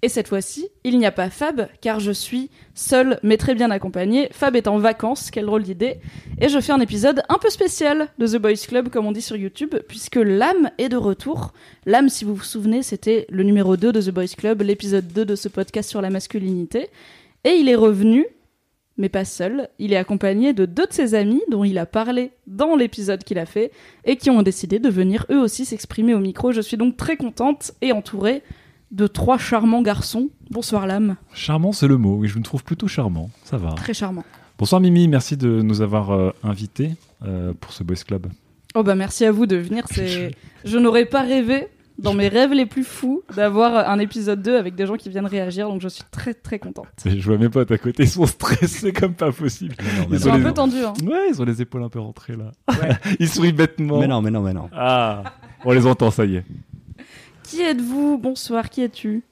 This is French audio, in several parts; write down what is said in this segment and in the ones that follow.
Et cette fois-ci, il n'y a pas Fab, car je suis seule mais très bien accompagnée. Fab est en vacances, quelle drôle d'idée. Et je fais un épisode un peu spécial de The Boys Club, comme on dit sur YouTube, puisque l'âme est de retour. L'âme, si vous vous souvenez, c'était le numéro 2 de The Boys Club, l'épisode 2 de ce podcast sur la masculinité. Et il est revenu, mais pas seul. Il est accompagné de deux de ses amis dont il a parlé dans l'épisode qu'il a fait et qui ont décidé de venir eux aussi s'exprimer au micro. Je suis donc très contente et entourée de trois charmants garçons. Bonsoir l'âme. Charmant, c'est le mot. Oui, je me trouve plutôt charmant. Ça va. Très charmant. Bonsoir Mimi, merci de nous avoir euh, invités euh, pour ce Boys Club. Oh bah merci à vous de venir. C'est, je n'aurais pas rêvé dans mes rêves les plus fous d'avoir un épisode 2 avec des gens qui viennent réagir. Donc je suis très très contente. Je vois mes potes à côté, ils sont stressés comme pas possible. Ils sont un peu tendus. Hein. Ouais, ils ont les épaules un peu rentrées là. ils sourient bêtement. Mais non, mais non, mais non. Ah, on les entend, ça y est. Qui êtes-vous? Bonsoir, qui es-tu?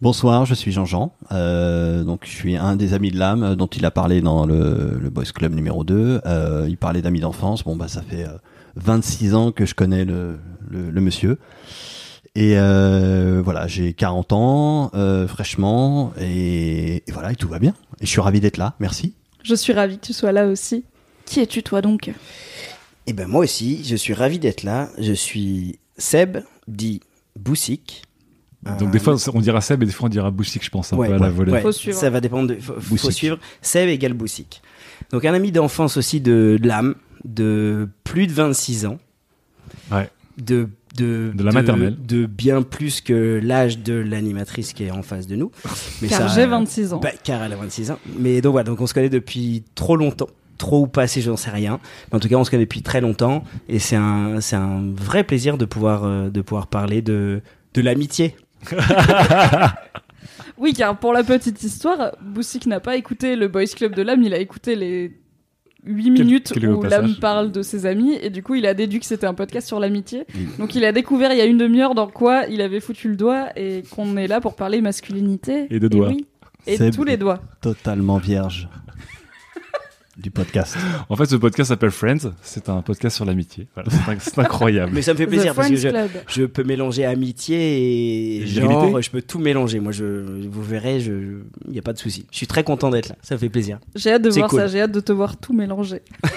Bonsoir, je suis Jean-Jean. Euh, donc, je suis un des amis de l'âme dont il a parlé dans le, le Boys Club numéro 2. Euh, il parlait d'amis d'enfance. Bon, bah, ça fait euh, 26 ans que je connais le, le, le monsieur. Et euh, voilà, j'ai 40 ans, euh, fraîchement, et, et voilà, et tout va bien. Et je suis ravi d'être là. Merci. Je suis ravie que tu sois là aussi. Qui es-tu toi donc? Eh ben moi aussi, je suis ravi d'être là. Je suis Seb, dit Boussic. Donc des fois on dira Seb et des fois on dira Boussic, je pense, un Ouais, peu à la volée. ouais. Faut suivre. Ça va dépendre de. Faut, suivre. Seb égale Boussic. Donc un ami d'enfance aussi de, de l'âme, de plus de 26 ans. Ouais. De, de, De la maternelle. De bien plus que l'âge de l'animatrice qui est en face de nous. Mais Car j'ai 26 ans. Bah, car elle a 26 ans. Mais donc voilà, donc on se connaît depuis trop longtemps. Trop ou pas assez, j'en sais rien. Mais en tout cas, on se connaît depuis très longtemps. Et c'est un, c'est un vrai plaisir de pouvoir, euh, de pouvoir parler de, de l'amitié. Oui, car pour la petite histoire, Boussic n'a pas écouté le Boys Club de l'âme, il a écouté les 8 minutes où l'âme parle de ses amis, et du coup il a déduit que c'était un podcast sur l'amitié. Donc il a découvert il y a une demi-heure dans quoi il avait foutu le doigt, et qu'on est là pour parler masculinité. Et de doigts. oui. Et C'est- tous les doigts. Totalement vierge du podcast. En fait, ce podcast s'appelle Friends. C'est un podcast sur l'amitié. Voilà, c'est inc- c'est incroyable. Mais ça me fait The plaisir parce que je, peux mélanger amitié et Et genre, virilité. je peux tout mélanger. Moi, je, vous verrez, je, il n'y a pas de souci. Je suis très content d'être là. Ça me fait plaisir. J'ai hâte de voir cool. ça, j'ai hâte de te voir tout mélanger.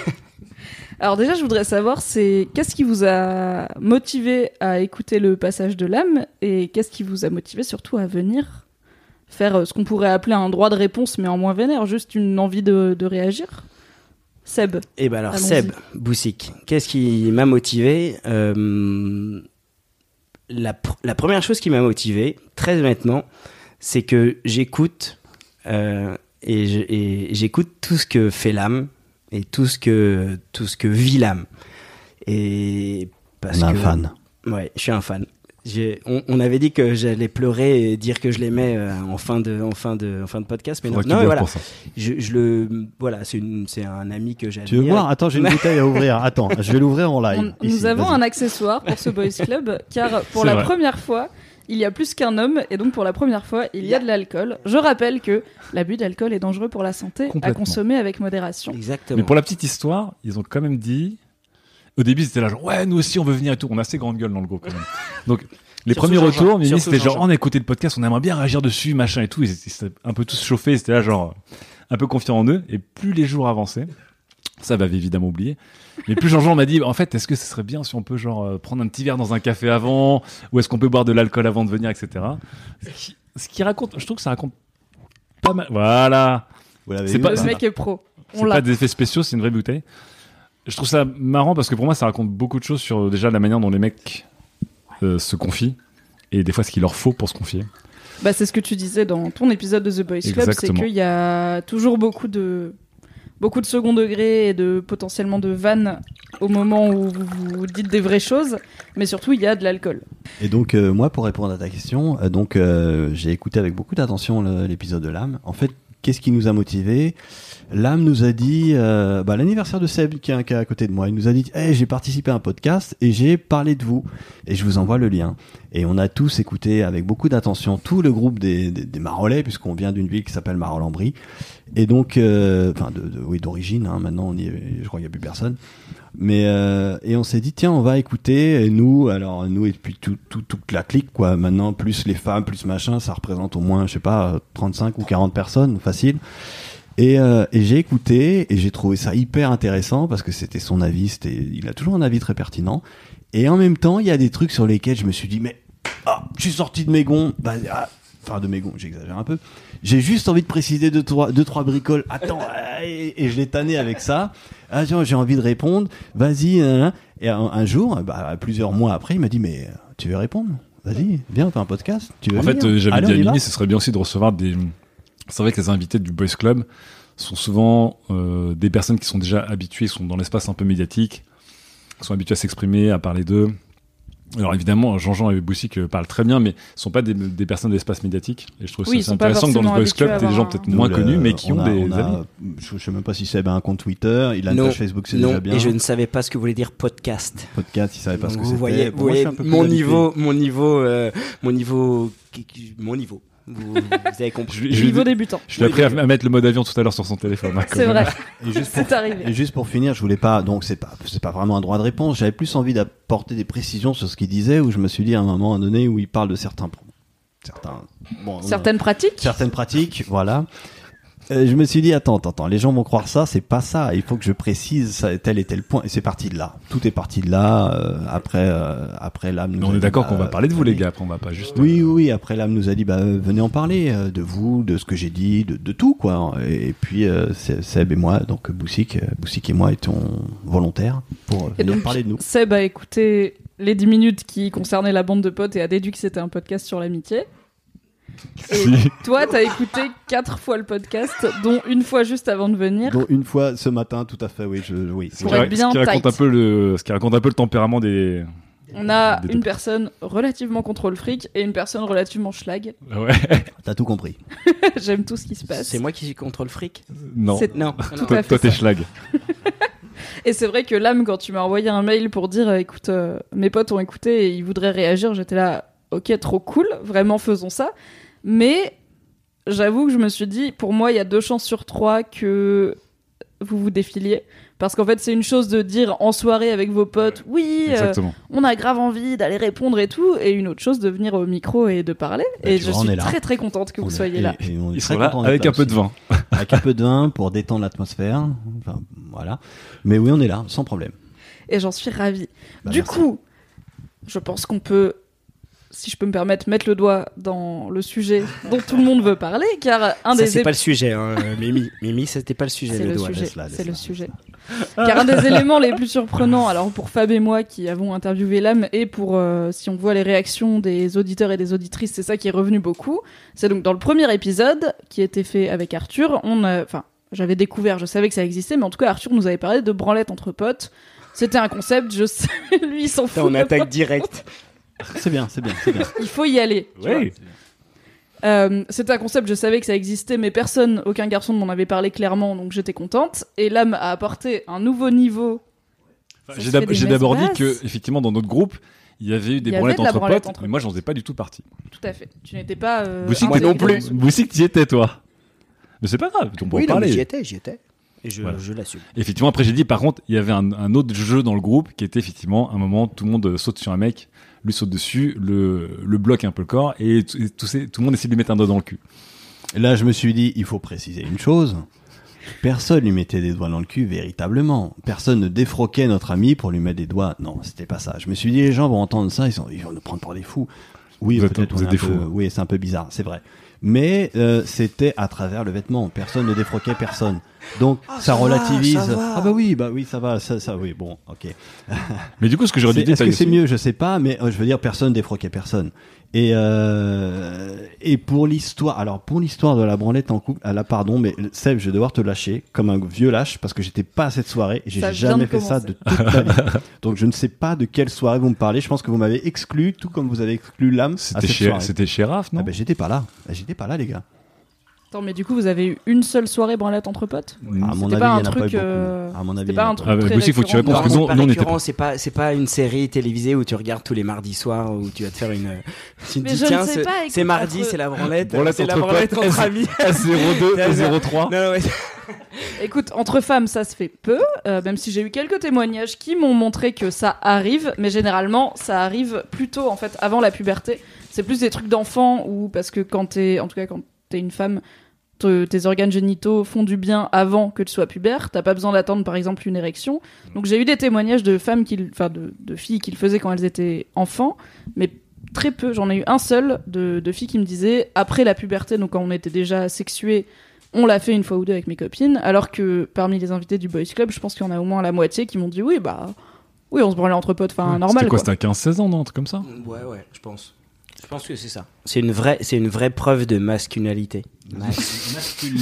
Alors déjà, je voudrais savoir, c'est qu'est-ce qui vous a motivé à écouter le passage de l'âme et qu'est-ce qui vous a motivé surtout à venir faire euh, ce qu'on pourrait appeler un droit de réponse, mais en moins vénère, juste une envie de, de réagir? Seb, Et ben alors. Seb Boussic, qu'est-ce qui m'a motivé Euh, la, pr- la première chose qui m'a motivé, très honnêtement, c'est que j'écoute euh, et j'écoute tout ce que fait l'âme et tout ce que tout ce que vit l'âme. Et parce On a un que fan. Ouais, je suis un fan. On, on avait dit que j'allais pleurer et dire que je l'aimais euh, en fin de en fin de en fin de podcast, mais non, non, voilà. Je, je le voilà, c'est un ami que j'admire. Tu veux voir? Attends, j'ai une bouteille à ouvrir. Attends, je vais l'ouvrir en live. on- Ici, nous avons un accessoire pour ce Boys Club, car pour la vrai. première fois, il y a plus qu'un homme, et donc pour la première fois, il y a de l'alcool. Je rappelle que l'abus d'alcool est dangereux pour la santé, à consommer avec modération. Exactement. Mais pour la petite histoire, ils ont quand même dit. Au début, c'était là genre ouais, nous aussi on veut venir et tout. On a assez grande gueule dans le groupe quand même. Donc les Surtout premiers Jean-Jean. retours, Mimi, c'était genre on a écouté le podcast, on aimerait bien réagir dessus, machin et tout. Ils étaient ils étaient un peu tous chauffés, ils étaient là genre un peu confiants en eux. Et plus les jours avançaient, ça m'avait évidemment oublié. Mais plus Jean-Jean m'a dit en fait, est-ce que ce serait bien si on peut genre euh, prendre un petit verre dans un café avant, ou est-ce qu'on peut boire de l'alcool avant de venir, etc. Ce qui, ce qui raconte, je trouve que ça raconte pas mal. Voilà. Vous l'avez C'est vu pas- ou Le mec est pro. On C'est l'a. pas des effets spéciaux, c'est une vraie bouteille. Je trouve ça marrant parce que pour moi, ça raconte beaucoup de choses sur euh, déjà la manière dont les mecs euh, se confient et des fois ce qu'il leur faut pour se confier. Bah, c'est ce que tu disais dans ton épisode de The Boys Club, c'est qu'il y a toujours beaucoup de beaucoup de second degré et de potentiellement de vannes au moment où vous, vous dites des vraies choses, mais surtout il y a de l'alcool. Et donc, euh, moi, pour répondre à ta question, euh, donc euh, j'ai écouté avec beaucoup d'attention l'épisode de l'âme. En fait, qu'est-ce qui nous a motivés? L'âme nous a dit, euh, bah, l'anniversaire de Seb qui est, à côté de moi, il nous a dit, hey, j'ai participé à un podcast et j'ai parlé de vous et je vous envoie le lien. Et on a tous écouté avec beaucoup d'attention tout le groupe des, des, des Marolais puisqu'on vient d'une ville qui s'appelle Marolles-en-Brie. Et donc, euh, enfin, de, de- oui, d'origine. Hein, maintenant, on y est- je crois qu'il n'y a plus personne. Mais euh, et on s'est dit tiens on va écouter et nous alors nous et puis tout, tout, toute la clique quoi maintenant plus les femmes plus machin ça représente au moins je sais pas 35 ou 40 personnes facile et, euh, et j'ai écouté et j'ai trouvé ça hyper intéressant parce que c'était son avis c'était il a toujours un avis très pertinent. Et en même temps il y a des trucs sur lesquels je me suis dit mais ah, je suis sorti de mes gonds bah, ah, enfin de mes gonds j'exagère un peu. J'ai juste envie de préciser deux trois deux trois bricoles. Attends et, et je l'ai tanné avec ça. Ah tiens, j'ai envie de répondre. Vas-y nan, nan. et un, un jour bah, plusieurs mois après il m'a dit mais tu veux répondre? Vas-y viens on fait un podcast. Tu veux En fait, venir? euh, j'avais dit à Mimi, ce serait bien aussi de recevoir des. C'est vrai que les invités du Boys Club sont souvent euh, des personnes qui sont déjà habituées, sont dans l'espace un peu médiatique, sont habituées à s'exprimer, à parler d'eux. Alors évidemment, Jean-Jean et Boussic euh, parlent très bien, mais sont pas des, des personnes de l'espace médiatique. Et je trouve Oui, ça intéressant que dans le Boys Club, t'aies des gens peut-être moins le- connus, mais qui on ont a- des on a- amis. je, sais même pas si Seb a un compte Twitter il a une Non, page Facebook c'est déjà bien et je ne savais pas ce que voulait dire podcast. podcast il savait pas ce que vous c'était voyez, vous voyez un peu plus mon niveau, mon niveau, euh, mon niveau, mon niveau. Vous, vous avez compris. Je, je- Niveau débutant. je lui ai appris à, à mettre le mode avion tout à l'heure sur son téléphone. hein, C'est vrai, et juste pour c'est arrivé. Et juste pour finir, je voulais pas, donc c'est pas, c'est pas vraiment un droit de réponse. J'avais plus envie d'apporter des précisions sur ce qu'il disait, où je me suis dit à un moment donné où il parle de certains, certains, bon, Certaines pratiques certaines pratiques, voilà. Euh, je me suis dit attends, attends, attends, les gens vont croire ça, c'est pas ça. Il faut que je précise ça, tel et tel point. Et c'est parti de là. Tout est parti de là. euh, après, euh, après l'âme. on est d'accord bah, qu'on va parler de vous, les gars. Après, on va pas juste. Oui, oui, oui. Après, l'âme nous a dit, bah, euh, venez en parler euh, de vous, de ce que j'ai dit, de, de tout, quoi. Et, et puis, euh, c'est- Seb et moi, donc Boussic, euh, Boussic et moi étions volontaires pour euh, Et venir donc, parler de nous. Seb a écouté les 10 minutes qui concernaient la bande de potes et a déduit que c'était un podcast sur l'amitié. Si. toi, t'as écouté quatre fois le podcast, dont une fois juste avant de venir. Donc, une fois ce matin, tout à fait, oui, je, oui. Ce qui- bien ce qui raconte un peu le, ce qui raconte un peu le tempérament des. On a Des deux une personne relativement contrôle fric et une personne relativement schlag. Ouais. T'as tout compris. J'aime tout ce qui se passe. C'est moi qui suis contre le fric. Non. C'est- Non. Tout Toi, à fait toi, t'es schlag. Et c'est vrai que l'âme, quand tu m'as envoyé un mail pour dire, euh, écoute, euh, mes potes ont écouté et ils voudraient réagir, j'étais là, ok, trop cool, vraiment faisons ça. Mais j'avoue que je me suis dit, pour moi, il y a deux chances sur trois que vous vous défiliez. Parce qu'en fait, c'est une chose de dire en soirée avec vos potes, oui, euh, on a grave envie d'aller répondre et tout, et une autre chose de venir au micro et de parler. Bah, et je vois, suis très très contente que vous est- soyez et- là. et on est Ils très sont là avec là un peu de vin. Avec un peu de vin pour détendre l'atmosphère. Enfin, voilà. Mais oui, on est là, sans problème. Et j'en suis ravie. Bah, du merci. coup, je pense qu'on peut, si je peux me permettre, mettre le doigt dans le sujet dont tout le monde veut parler, car un des c'est pas le sujet, hein, euh, Mimi. Mimi, c'était pas le sujet, c'est le, doigt. c'est le sujet. car un des éléments les plus surprenants, alors pour Fab et moi qui avons interviewé l'âme, et pour euh, si on voit les réactions des auditeurs et des auditrices, c'est ça qui est revenu beaucoup. C'est donc dans le premier épisode qui était fait avec Arthur, on, enfin, j'avais découvert, je savais que ça existait, mais en tout cas Arthur nous avait parlé de branlette entre potes. C'était un concept, je sais, lui il s'en fout. on attaque direct. C'est bien, c'est bien, c'est bien. Il faut y aller. tu vois. Oui. Euh, c'était un concept, je savais que ça existait, mais personne, aucun garçon ne m'en avait parlé clairement, donc j'étais contente. Et l'âme a apporté un nouveau niveau. Ça J'ai se d'ab- fait des j'ai d'abord dit que, effectivement, dans notre groupe, il y avait eu Il des y avait branlettes de la entre branlette potes, entre mais moi, j'en faisais pas du tout partie. Tout à fait. Tu n'étais pas. Euh, Boussic, moi t'es- non plus. Boussic, t'y étais, toi? Mais c'est pas grave, on peut en Oui, non, mais parler. j'y étais, j'y étais. Et je, Voilà. je l'assume. Effectivement, après j'ai dit, par contre, il y avait un, un autre jeu dans le groupe qui était effectivement un moment, tout le monde saute sur un mec, lui saute dessus, le, le bloque un peu le corps, et, tout, et tout, ces- tout le monde essaie de lui mettre un doigt dans le cul. Et Là, je me suis dit, il faut préciser une chose. Personne lui mettait des doigts dans le cul véritablement. Personne ne défroquait notre ami pour lui mettre des doigts. Non, c'était pas ça. Je me suis dit, les gens vont entendre ça, ils, sont, ils vont nous prendre pour des fous. Oui, peut-être. Oui, c'est un peu bizarre, c'est vrai. mais euh, c'était à travers le vêtement. Personne ne défroquait personne. Donc ça, relativise. ça va. Ah bah oui, bah oui, ça va, ça, ça oui, bon, ok. Mais du coup, ce que j'aurais dire, Est-ce que c'est mieux? Je sais pas, mais euh, je veux dire, personne défroquait personne. Et euh, et pour l'histoire, alors pour l'histoire de la branlette en couple, ah là pardon, mais Seb, je vais devoir te lâcher comme un vieux lâche parce que j'étais pas à cette soirée et j'ai jamais fait ça de toute ma vie. Donc je ne sais pas de quelle soirée vous me parlez. Je pense que vous m'avez exclu, tout comme vous avez exclu l'âme à C'était cette chez, soirée. c'était chez Raph, non? Ah ben j'étais pas là, Ah, j'étais pas là les gars. Attends, mais du coup, vous avez eu une seule soirée branlette entre potes À mon C'était avis, pas un truc, euh, À mon avis, pas un truc Ah très Bossy, faut que tu répondes, parce que Non, c'est pas c'est une série télévisée où tu regardes tous les mardis soirs où tu vas te faire une tu te Mais dis je ne tiens sais c'est- pas, écoute, c'est mardi c'est la branlette Branlette c'est la entre branlette entre amis S02 et 03. non, ouais. Écoute, entre femmes, ça se fait peu, euh, même si j'ai eu quelques témoignages qui m'ont montré que ça arrive, mais généralement, ça arrive plutôt, en fait, avant la puberté. C'est plus des trucs d'enfants ou parce que quand t'es, en tout cas, quand t'es une femme, te- tes organes génitaux font du bien avant que tu sois pubère. T'as pas besoin d'attendre, par exemple, une érection. Donc j'ai eu des témoignages de femmes qui, enfin, de, de filles qui le faisaient quand elles étaient enfants, mais très peu. J'en ai eu un seul de, de filles qui me disaient après la puberté, donc quand on était déjà sexué, on l'a fait une fois ou deux avec mes copines, alors que parmi les invités du Boys Club, je pense qu'il y en a au moins la moitié qui m'ont dit oui, bah oui, on se branlait entre potes, enfin normal. C'était quoi, quoi. C'était à 15-16 ans, non Un truc comme ça? Ouais ouais je pense je pense que c'est ça c'est une vraie c'est une vraie preuve de masculinité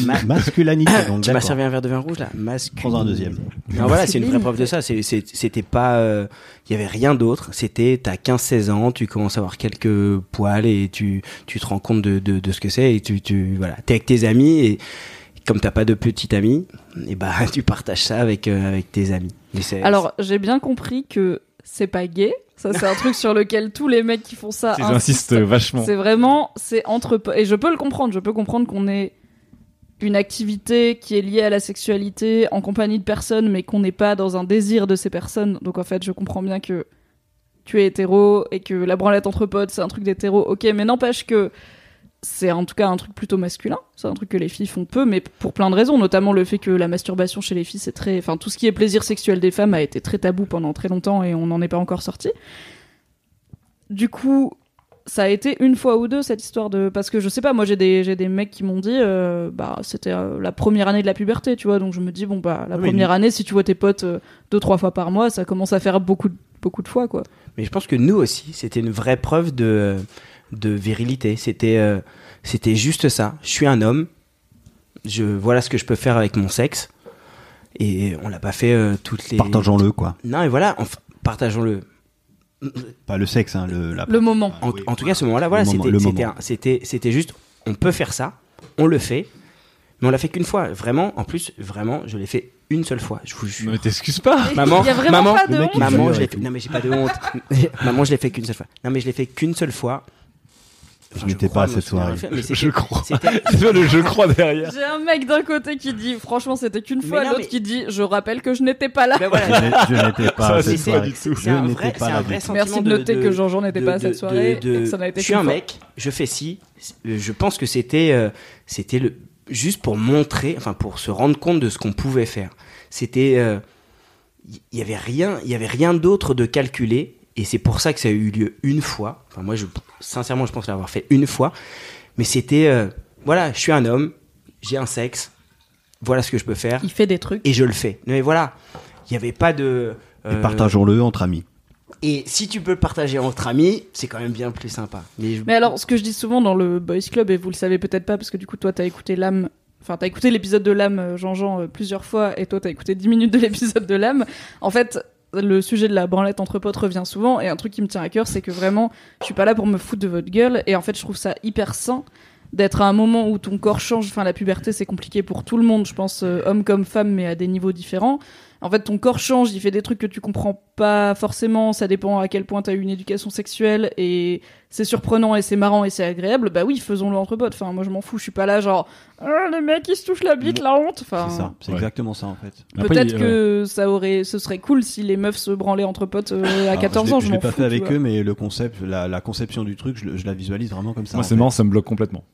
Ma- Masculinité. donc, tu m'as d'accord. servi un verre de vin rouge là Masculinité. Prends un deuxième. Non, voilà, c'est une vraie preuve de ça. C'est- c'est- C'était pas. euh, Il y avait rien d'autre. C'était, t'as 15-16 ans, tu commences à avoir quelques poils et tu, tu te rends compte de, de, de ce que c'est et tu, tu voilà, t'es avec tes amis et comme t'as pas de petit ami, et bah tu partages ça avec, euh, avec tes amis. C'est- Alors j'ai bien compris que c'est pas gay. Ça, c'est un truc sur lequel tous les mecs qui font ça insistent. vachement. C'est vraiment, c'est entre et je peux le comprendre. Je peux comprendre qu'on ait une activité qui est liée à la sexualité en compagnie de personnes, mais qu'on n'est pas dans un désir de ces personnes. Donc en fait, je comprends bien que tu es hétéro et que la branlette entre potes, c'est un truc d'hétéro. Ok, mais n'empêche que c'est en tout cas un truc plutôt masculin. C'est un truc que les filles font peu, mais pour plein de raisons, notamment le fait que la masturbation chez les filles, c'est très, enfin tout ce qui est plaisir sexuel des femmes a été très tabou pendant très longtemps et on n'en est pas encore sorti. Du coup, ça a été une fois ou deux cette histoire de parce que je sais pas moi j'ai des j'ai des mecs qui m'ont dit euh, bah c'était euh, la première année de la puberté tu vois donc je me dis bon bah la Oui, première année si tu vois tes potes euh, deux trois fois par mois ça commence à faire beaucoup de- beaucoup de fois quoi Mais je pense que nous aussi, c'était une vraie preuve de, de virilité. C'était, euh, c'était juste ça. Je suis un homme. Je voilà ce que je peux faire avec mon sexe. Et on l'a pas fait euh, toutes les. Partageons-le quoi. Non, et voilà, enfin, partageons-le. Pas le sexe, hein, le. La... le moment En, Oui, en tout cas, ce moment-là, voilà, c'était, c'était, moment. un- c'était, c'était juste, on peut faire ça, on le fait, mais on l'a fait qu'une fois. Vraiment, en plus, vraiment, je l'ai fait une seule fois. Je vous jure. Mais t'excuses pas Maman, il y a vraiment maman, pas de honte Maman, je l'ai fait. Non, mais j'ai pas de honte. Maman, je l'ai fait qu'une seule fois. Non, mais je l'ai fait qu'une seule fois. Enfin, Je n'étais pas à me cette soirée. Je crois. le je crois derrière. j'ai un mec d'un côté qui dit franchement c'était qu'une fois l'autre mais- qui dit je rappelle que je n'étais pas là Ben Je voilà. n'ai- je n'étais pas Ça, à c'est cette soirée. C'est un Je vrai, n'étais pas un vrai sentiment merci de noter que Jean-Jean n'était pas à cette soirée de- et que ça n'a été je suis un fois. mec, je fais ci. euh, Je pense que c'était, euh, c'était le juste pour montrer, enfin pour se rendre compte de ce qu'on pouvait faire. C'était, euh, il y avait rien, il y avait rien d'autre de calculé, et c'est pour ça que ça a eu lieu une fois. Enfin moi, je, sincèrement, je pense l'avoir fait une fois, mais c'était, euh, voilà, je suis un homme, j'ai un sexe, voilà ce que je peux faire, il fait des trucs et je le fais. Mais voilà, il n'y avait pas de. Et euh, partageons-le entre amis. et si tu peux le partager entre amis, c'est quand même bien plus sympa. Mais, je- Mais alors, ce que je dis souvent dans le Boys Club, et vous le savez peut-être pas, parce que du coup, toi, t'as écouté l'âme. Enfin, t'as écouté l'épisode de l'âme, euh, Jean-Jean, euh, plusieurs fois, et toi, t'as écouté 10 minutes de l'épisode de l'âme. En fait, le sujet de la branlette entre potes revient souvent, et un truc qui me tient à cœur, c'est que vraiment, je suis pas là pour me foutre de votre gueule, et en fait, je trouve ça hyper sain d'être à un moment où ton corps change. Enfin, la puberté, c'est compliqué pour tout le monde, je pense, euh, homme comme femme, mais à des niveaux différents. En fait, ton corps change, il fait des trucs que tu comprends pas forcément, ça dépend à quel point t'as eu une éducation sexuelle, et c'est surprenant et c'est marrant et c'est agréable, bah oui, faisons-le entre potes. Enfin, moi je m'en fous, je suis pas là genre, Ah, les mecs ils se touchent la bite, la honte. Enfin, C'est ça, c'est ouais. exactement ça en fait. Peut-être que ça aurait, ce serait cool si les meufs se branlaient entre potes euh, à Alors, 14 je l'ai- ans. Je m'en l'ai pas fous, fait avec eux, mais le concept, la, la conception du truc, je, je la visualise vraiment comme ça. Moi, c'est marrant, ça me bloque complètement.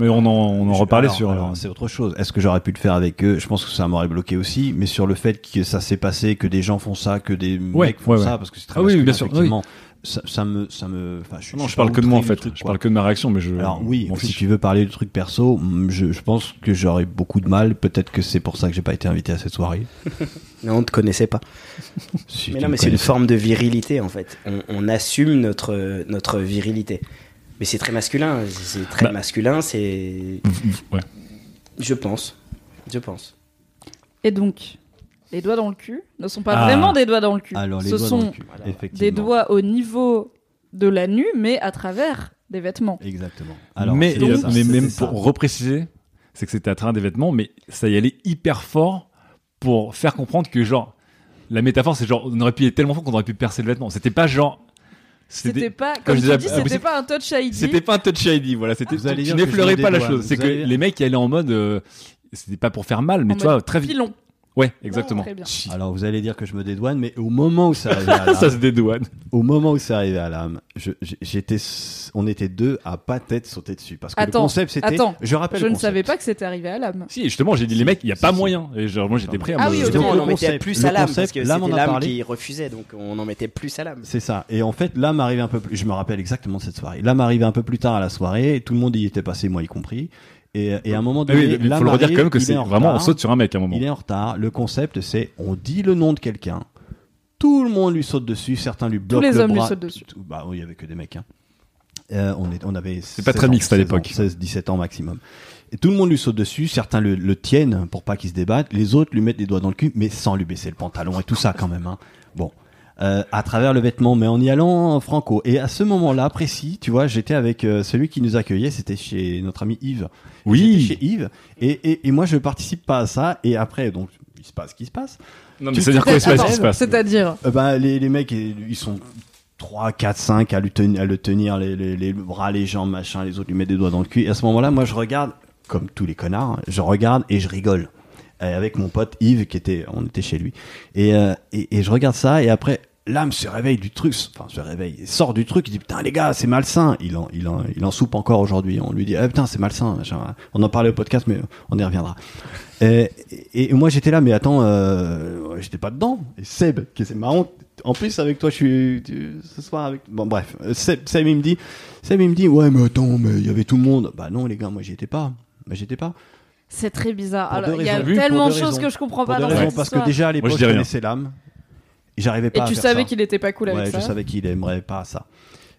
Mais on en, on en reparlait Alors, sur. alors, c'est autre chose. Est-ce que j'aurais pu le faire avec eux? Je pense que ça m'aurait bloqué aussi. Mais sur le fait que ça s'est passé, que des gens font ça, que des Ouais, mecs font ouais, ça, ouais. parce que c'est très Ah oui, bien sûr, effectivement, Ça, ça me, ça me. Enfin, je, non, suis je parle que de moi en fait. du truc, je parle que de ma réaction, mais je. Alors oui, si fiche. tu veux parler de trucs perso, je, je pense que j'aurais beaucoup de mal. Peut-être que c'est pour ça que j'ai pas été invité à cette soirée. Non, on te connaissait pas. Si Mais non, me mais c'est une forme de virilité en fait. On, on assume notre, notre virilité. Mais c'est très masculin. C'est très Bah. masculin, c'est. Ouais. Je pense. Je pense. Et donc, les doigts dans le cul ne sont pas Ah. vraiment des doigts dans le cul. Alors les Ce doigts sont dans le cul, Voilà. effectivement. des doigts au niveau de la nuit, mais à travers des vêtements. Exactement. mais ça, même ça. pour repréciser, c'est que c'était à travers des vêtements, mais ça y allait hyper fort pour faire comprendre que genre la métaphore c'est genre on aurait pu y aller tellement fort qu'on aurait pu percer le vêtement. C'était pas genre C'était pas, comme comme je dis, ah, c'était pas un touch ID. C'était pas un touch ID, voilà. C'était tu n'effleurais pas la chose. C'est que les mecs ils allaient en mode, euh, c'était pas pour faire mal, mais tu vois très vite. Ouais, exactement. très bien. Alors vous allez dire que je me dédouane, mais au moment où ça arrivait à l'âme, ça se dédouane. au moment où c'est arrivé à l'âme, j'étais, on était deux à pas tête sauter dessus parce que Attends, le concept c'était, attends. je rappelle, Je le ne savais pas que c'était arrivé à l'âme. Si, justement, j'ai dit les mecs, il y a Si, pas si. moyen. Et genre moi j'étais prêt à Ah me- oui, Justement, ok. on en mettait plus à l'âme parce que l'âme, c'était l'âme qui refusait, donc on en mettait plus à l'âme. C'est ça. Et en fait, l'âme arrivait un peu plus. Je me rappelle exactement de cette soirée. L'âme arrivait un peu plus tard à la soirée. Et tout le monde y était passé, moi y compris. Et, et à un moment oui, donné, il faut le redire quand même que c'est est en vraiment on saute sur un mec à un moment. Il est en retard. Le concept, c'est on dit le nom de quelqu'un. Tout le monde lui saute dessus. Certains lui bloquent les le hommes lui bras. sautent dessus. Tout- Bah oui, il y avait que des mecs. Hein. Euh, on, est, on avait. C'est pas 16 très ans, mixte à 16 l'époque. ans, 16, 17 ans maximum. Et tout le monde lui saute dessus. Certains le, le tiennent pour pas qu'il se débatte. Les autres lui mettent les doigts dans le cul, mais sans lui baisser le pantalon et tout ça quand même. Hein. Bon. Euh, à travers le vêtement, mais en y allant en franco. Et à ce moment-là précis, tu vois, j'étais avec euh, celui qui nous accueillait, c'était chez notre ami Yves. Oui. Chez Yves. Et, et, et moi, je participe pas à ça. Et après, donc, il se passe ce qui se passe. Non, mais c'est-à-dire quoi il se passe, ce qui se passe C'est-à-dire, Euh, bah, les, les mecs, ils sont 3, 4, 5 à, lui tenir, à le tenir, les, les, les bras, les jambes, machin, les autres lui mettent des doigts dans le cul. Et à ce moment-là, moi, je regarde, comme tous les connards, hein, je regarde et je rigole. Euh, avec mon pote Yves, qui était, on était chez lui. Et, euh, et, et je regarde ça, et après, l'âme se réveille du truc, enfin, se réveille, il sort du truc, il dit, putain, les gars, c'est malsain. Il en, il en, il en soupe encore aujourd'hui. On lui dit, ah, putain, c'est malsain. machin. On en parlait au podcast, mais on y reviendra. Et, et, et moi j'étais là, mais attends, euh, j'étais pas dedans. Et Seb, qui c'est marrant. En plus avec toi, je suis tu- ce soir avec. Bon bref, euh, Seb, Seb il me dit, Seb il me dit, ouais mais attends, mais il y avait tout le monde. Bah non les gars, moi j'y étais pas. Bah j'étais pas. c'est très bizarre. Pour Alors, deux il y a raisons. Tellement de choses que je comprends Pour pas dans raisons, cette parce que déjà à l'époque je connaissais l'âme. Et j'arrivais Et pas à tu faire savais ça. qu'il était pas cool avec Ouais, ça. je savais qu'il aimerait pas ça.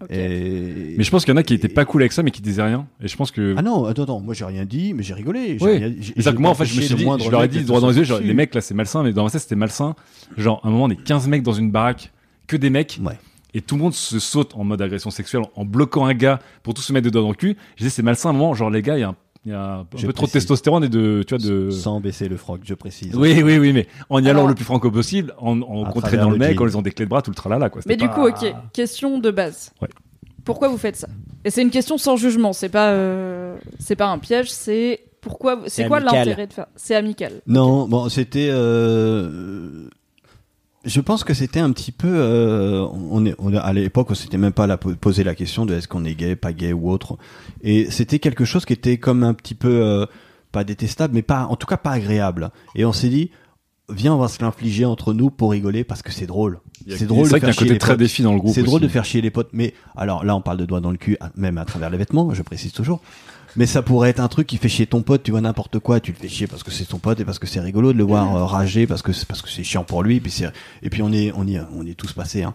Et... Mais je pense qu'il y en a qui étaient pas cool avec ça, mais qui disaient rien. Et je pense que. Ah non, attends, attends, moi j'ai rien dit, mais j'ai rigolé. j'ai Oui. rien- j'ai- j'ai moi, en fait, je me suis dit, moindre je leur ai dit droit dans les yeux, genre, les mecs là, c'est malsain, mais dans ma tête, c'était malsain. Genre, à un moment, on est 15 mecs dans une baraque, que des mecs, Ouais. et tout le monde se saute en mode agression sexuelle, en bloquant un gars pour tous se mettre des doigts dans le cul. Je disais, c'est malsain à un moment, genre, les gars, il y a un, il y a un Je peu trop de testostérone et de, tu vois, de. Sans baisser le froc, je précise. Oui, oui, oui, mais en y allant Alors- le plus franco possible, en, en contraignant le le mec, en ont des clés de bras, tout le tralala, quoi. Mais du pas- coup, ok, question de base. Ouais. Pourquoi vous faites ça? Et c'est une question sans jugement. C'est pas, euh, c'est pas un piège. C'est pourquoi. vous- C'est quoi l'intérêt de faire? C'est amical. Non, bon, c'était. euh, Je pense que c'était un petit peu. euh, on est, on à l'époque, on s'était même pas la, posé la question de est-ce qu'on est gay, pas gay ou autre. Et c'était quelque chose qui était comme un petit peu euh, pas détestable, mais pas, en tout cas pas agréable. Et on s'est dit, viens, on va se l'infliger entre nous pour rigoler parce que c'est drôle. C'est drôle C'est de vrai qu'il y a faire un chier côté les très potes. défi dans le groupe. C'est drôle de faire chier les potes, mais alors là, on parle de doigts dans le cul, même à travers les vêtements, je précise toujours. Mais ça pourrait être un truc qui fait chier ton pote, tu vois n'importe quoi, tu le fais chier parce que c'est ton pote et parce que c'est rigolo de le voir euh, rager parce que c'est parce que c'est chiant pour lui, et puis et puis on est on y on est tous passés. Hein.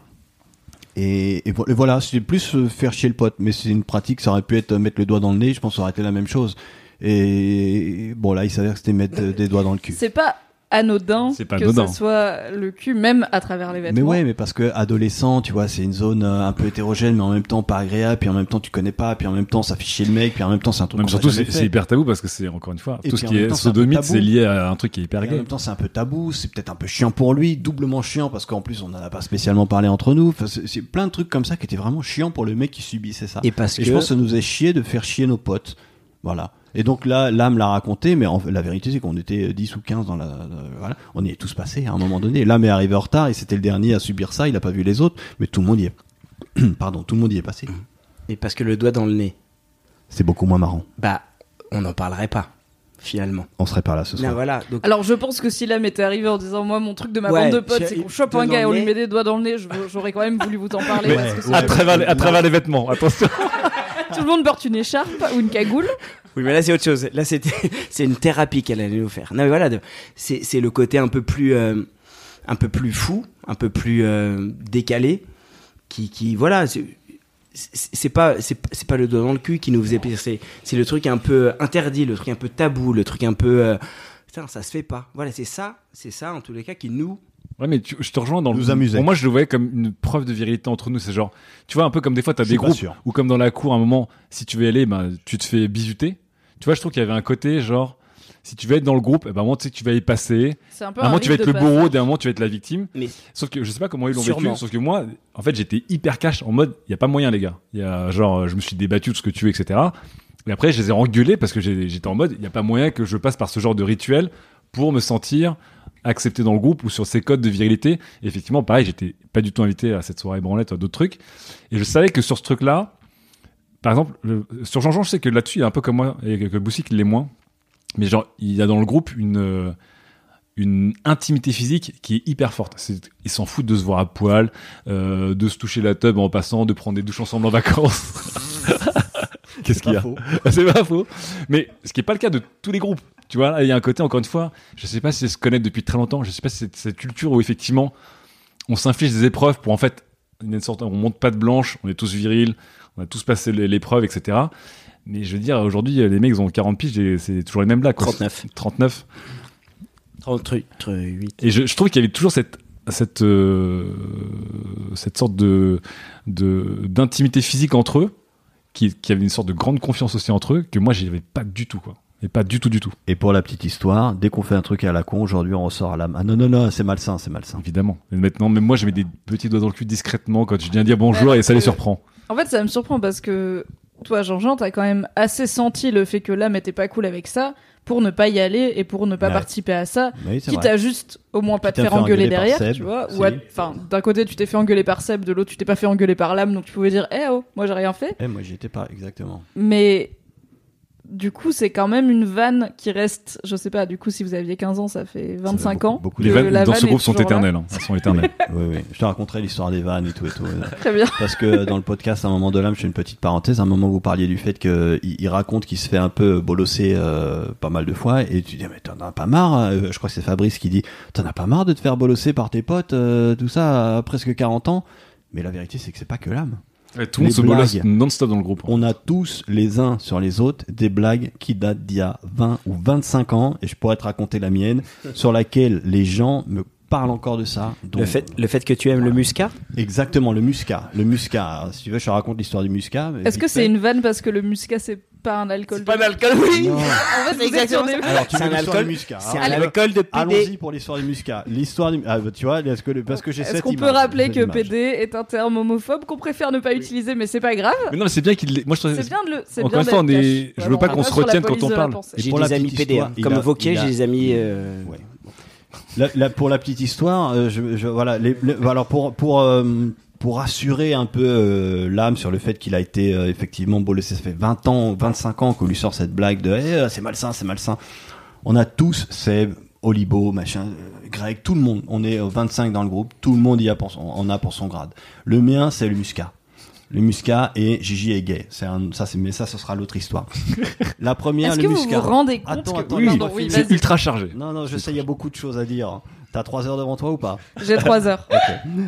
Et, et vo- et voilà, c'est plus euh, faire chier le pote, mais c'est une pratique, ça aurait pu être euh, mettre le doigt dans le nez, je pense que ça aurait été la même chose. Et bon là, il s'avère que c'était mettre des doigts dans le cul. C'est pas anodin pas que anodin. ça soit le cul, même à travers les Mais vêtements. ouais, mais parce que adolescent, tu vois, c'est une zone euh, un peu hétérogène, mais en même temps pas agréable, puis en même temps tu connais pas, puis en même temps ça fait chier le mec, puis en même temps c'est un truc Même surtout, c'est hyper tabou parce que c'est, encore une fois, Et tout ce en qui est sodomite, c'est lié à un truc qui est hyper Et en gay. même temps, c'est un peu tabou, c'est peut-être un peu chiant pour lui, doublement chiant parce qu'en plus on n'en a pas spécialement parlé entre nous. Enfin, c'est plein de trucs comme ça qui étaient vraiment chiants pour le mec qui subissait ça. Et parce Et que je pense que ça nous a chié de faire chier nos potes. Voilà. Et donc là, l'âme l'a raconté, mais en la vérité c'est qu'on était 10 ou 15 dans la, voilà, on y est tous passés à un moment donné. L'âme est arrivé en retard et c'était le dernier à subir ça, il a pas vu les autres, mais tout le monde y est, pardon, tout le monde y est passé. et parce que le doigt dans le nez. C'est beaucoup moins marrant. Bah on n'en parlerait pas finalement. On serait pas là ce soir. Non, voilà. Donc, Alors je pense que si l'âme était arrivé en disant moi mon truc de ma Ouais, bande de potes c'est qu'on chope un gars et on lui met des doigts dans le nez, j'aurais quand même voulu vous en parler Mais- parce que c'est- à, travers, les- à travers les vêtements, attention. tout le monde porte une écharpe ou une cagoule. Oui, mais là c'est autre chose. Là c'était c'est une thérapie qu'elle allait nous faire. Non mais voilà, c'est c'est le côté un peu plus euh, un peu plus fou, un peu plus euh, décalé qui qui voilà, c'est c'est pas c'est c'est pas le doigt dans le cul qui nous faisait plaisir, c'est c'est le truc un peu interdit, le truc un peu tabou, le truc un peu euh, putain, ça se fait pas. Voilà, c'est ça, c'est ça en tous les cas qui nous Ouais, mais tu- je te rejoins dans le. Nous amuser. Pour moi, je le voyais comme une preuve de virilité entre nous. C'est genre, tu vois, un peu comme des fois, t'as des groupes où, comme dans la cour, à un moment, si tu veux y aller, ben, tu te fais bisuter. Tu vois, je trouve qu'il y avait un côté, genre, si tu veux être dans le groupe, eh ben, à un moment, tu sais que tu vas y passer. C'est un peu À un moment, tu vas être le bourreau, d'un moment, tu vas être la victime. mais Sauf que je sais pas comment ils l'ont vécu. Sauf que moi, en fait, j'étais hyper cash en mode, il y a pas moyen, les gars. Il y a genre, je me suis débattu de ce que tu veux, etc. Et après, je les ai engueulés parce que j'étais en mode, il y a pas moyen que je passe par ce genre de rituel pour me sentir accepté dans le groupe ou sur ces codes de virilité. Et effectivement, pareil, j'étais pas du tout invité à cette soirée branlette ou à d'autres trucs. Et je savais que sur ce truc-là, par exemple, le- sur Jean-Jean, je sais que là-dessus, il est un peu comme moi, et que, que Boussic, il l'est moins. Mais genre, il y a dans le groupe une, euh, une intimité physique qui est hyper forte. C'est- Ils s'en foutent de se voir à poil, euh, de se toucher la tub en passant, de prendre des douches ensemble en vacances. Qu'est-ce qu'il y a C'est pas faux. Mais ce qui est pas le cas de tous les groupes. Tu vois, il y a un côté, encore une fois, je sais pas si c'est se connaître depuis très longtemps, je sais pas si c'est cette culture où effectivement, on s'inflige des épreuves pour en fait, une sorte, on monte pas de blanche, on est tous virils, on a tous passé l'é- l'épreuve, etc. Mais je veux dire, aujourd'hui, les mecs, ils ont 40 piges et c'est toujours les mêmes blagues. quoi. 39 39. 38 Et je, je trouve qu'il y avait toujours cette cette euh, cette sorte de de d'intimité physique entre eux, qui, qui avait une sorte de grande confiance aussi entre eux que moi j'y avais pas du tout quoi. Et pas du tout du tout. Et pour la petite histoire, dès qu'on fait un truc à la con, aujourd'hui on ressort à la Ah non, non, non, c'est malsain, c'est malsain. Évidemment. Et maintenant, même moi, je mets des petits doigts dans le cul discrètement quand je viens dire bonjour et ça les surprend. En fait, ça me surprend parce que toi, Jean-Jean, t'as quand même assez senti le fait que l'âme était pas cool avec ça pour ne pas y aller et pour ne pas Ouais. participer à ça. Oui, c'est Quitte à juste au moins pas te faire engueuler derrière, Seb. tu vois. Ou enfin, d'un côté tu t'es fait engueuler par Seb, de l'autre tu t'es pas fait engueuler par l'âme, donc tu pouvais dire, eh oh, moi j'ai rien fait. Eh, moi j'y étais pas, exactement. Mais du coup, c'est quand même une vanne qui reste, je sais pas, du coup, si vous aviez 15 ans, ça fait 25 beaucoup- ans. beaucoup Les vannes dans vanne ce groupe sont éternelles. hein. Elles sont éternelles. Oui, oui. Je te raconterai l'histoire des vannes et tout et tout. Très bien. Parce que dans le podcast, à un moment de l'âme, je fais une petite parenthèse, à un moment où vous parliez du fait qu'il il raconte qu'il se fait un peu bolosser euh, pas mal de fois, et tu dis, mais t'en as pas marre hein Euh, Je crois que c'est Fabrice qui dit, t'en as pas marre de te faire bolosser par tes potes, euh, tout ça, à presque 40 ans Mais la vérité, c'est que c'est pas que l'âme. Tout le monde se non-stop dans le groupe. hein. On a tous les uns sur les autres des blagues qui datent d'il y a 20 ou 25 ans, et je pourrais te raconter la mienne, sur laquelle les gens me parlent encore de ça. Donc, le fait le fait que tu aimes le muscat? Exactement, le muscat. Le muscat. Alors, si tu veux, je te raconte l'histoire du muscat. Est-ce que c'est une vanne parce que le muscat c'est pas un alcool de- d'alcool oui Non. En fait, Alors, tu C'est un alcool muscat. c'est un alcool de PD Allons-y pour l'histoire du muscat. L'histoire du. Ah, tu vois, est-ce que, parce que j'ai Est-ce cette qu'on peut image, rappeler cette que image. PD est un terme homophobe qu'on préfère ne pas utiliser, mais c'est pas grave. Mais non, mais c'est bien qu'il. Moi, je trouve. C'est bien de le. c'est Encore bien une fois, on d'être est- cash. je veux pas on qu'on se retienne quand on parle. pensée. j'ai des amis PD hein. il comme a- j'ai des amis euh, Ouais. La- la- pour la petite histoire, euh, je, je- voilà, les, les- alors pour pour euh, pour rassurer un peu euh, l'âme sur le fait qu'il a été euh, effectivement bolossé, ça fait 20 ans, 25 ans qu'on lui sort cette blague de Eh, c'est malsain, c'est malsain. On a tous Seb, Olibo, machin, euh, Greg, tout le monde. On est euh, 25 dans le groupe, tout le monde y a pour son, en a pour son grade. Le mien, c'est le muscat. Le muscat et Gigi est gay. C'est un, ça, c'est mais ça, ce sera l'autre histoire. La première, Est-ce le que vous muscat. vous rendez compte Attends, que attends, oui, c'est ultra chargé. Non, non, je sais, il y a beaucoup de choses à dire. T'as 3 heures devant toi ou pas J'ai 3 heures.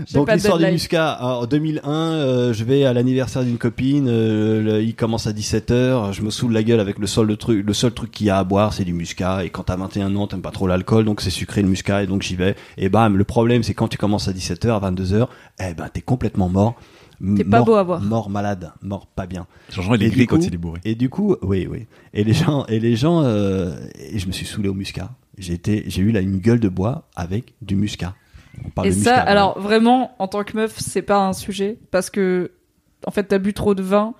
J'ai Donc l'histoire du. Muscat, en 2001, euh, je vais à l'anniversaire d'une copine, euh, le- il commence à 17h, je me saoule la gueule avec le seul truc, le seul truc qu'il y a à boire, c'est du Muscat, et quand t'as 21 ans, t'aimes pas trop l'alcool, donc c'est sucré le Muscat, et donc j'y vais, et bam, le problème c'est quand tu commences à 17h, à 22h, eh ben t'es complètement mort. T'es pas Mort- beau à voir. Mort malade, mort pas bien. Jean-Jean, il est Et gris du quand coup- il est bourré. Et du coup, oui, oui. Et les gens, et les gens, euh, et je me suis saoulé au muscat. J'ai été, j'ai eu là une gueule de bois avec du muscat. On parle Et de ça, muscat, alors vraiment, en tant que meuf, c'est pas un sujet parce que en fait, t'as bu trop de vin,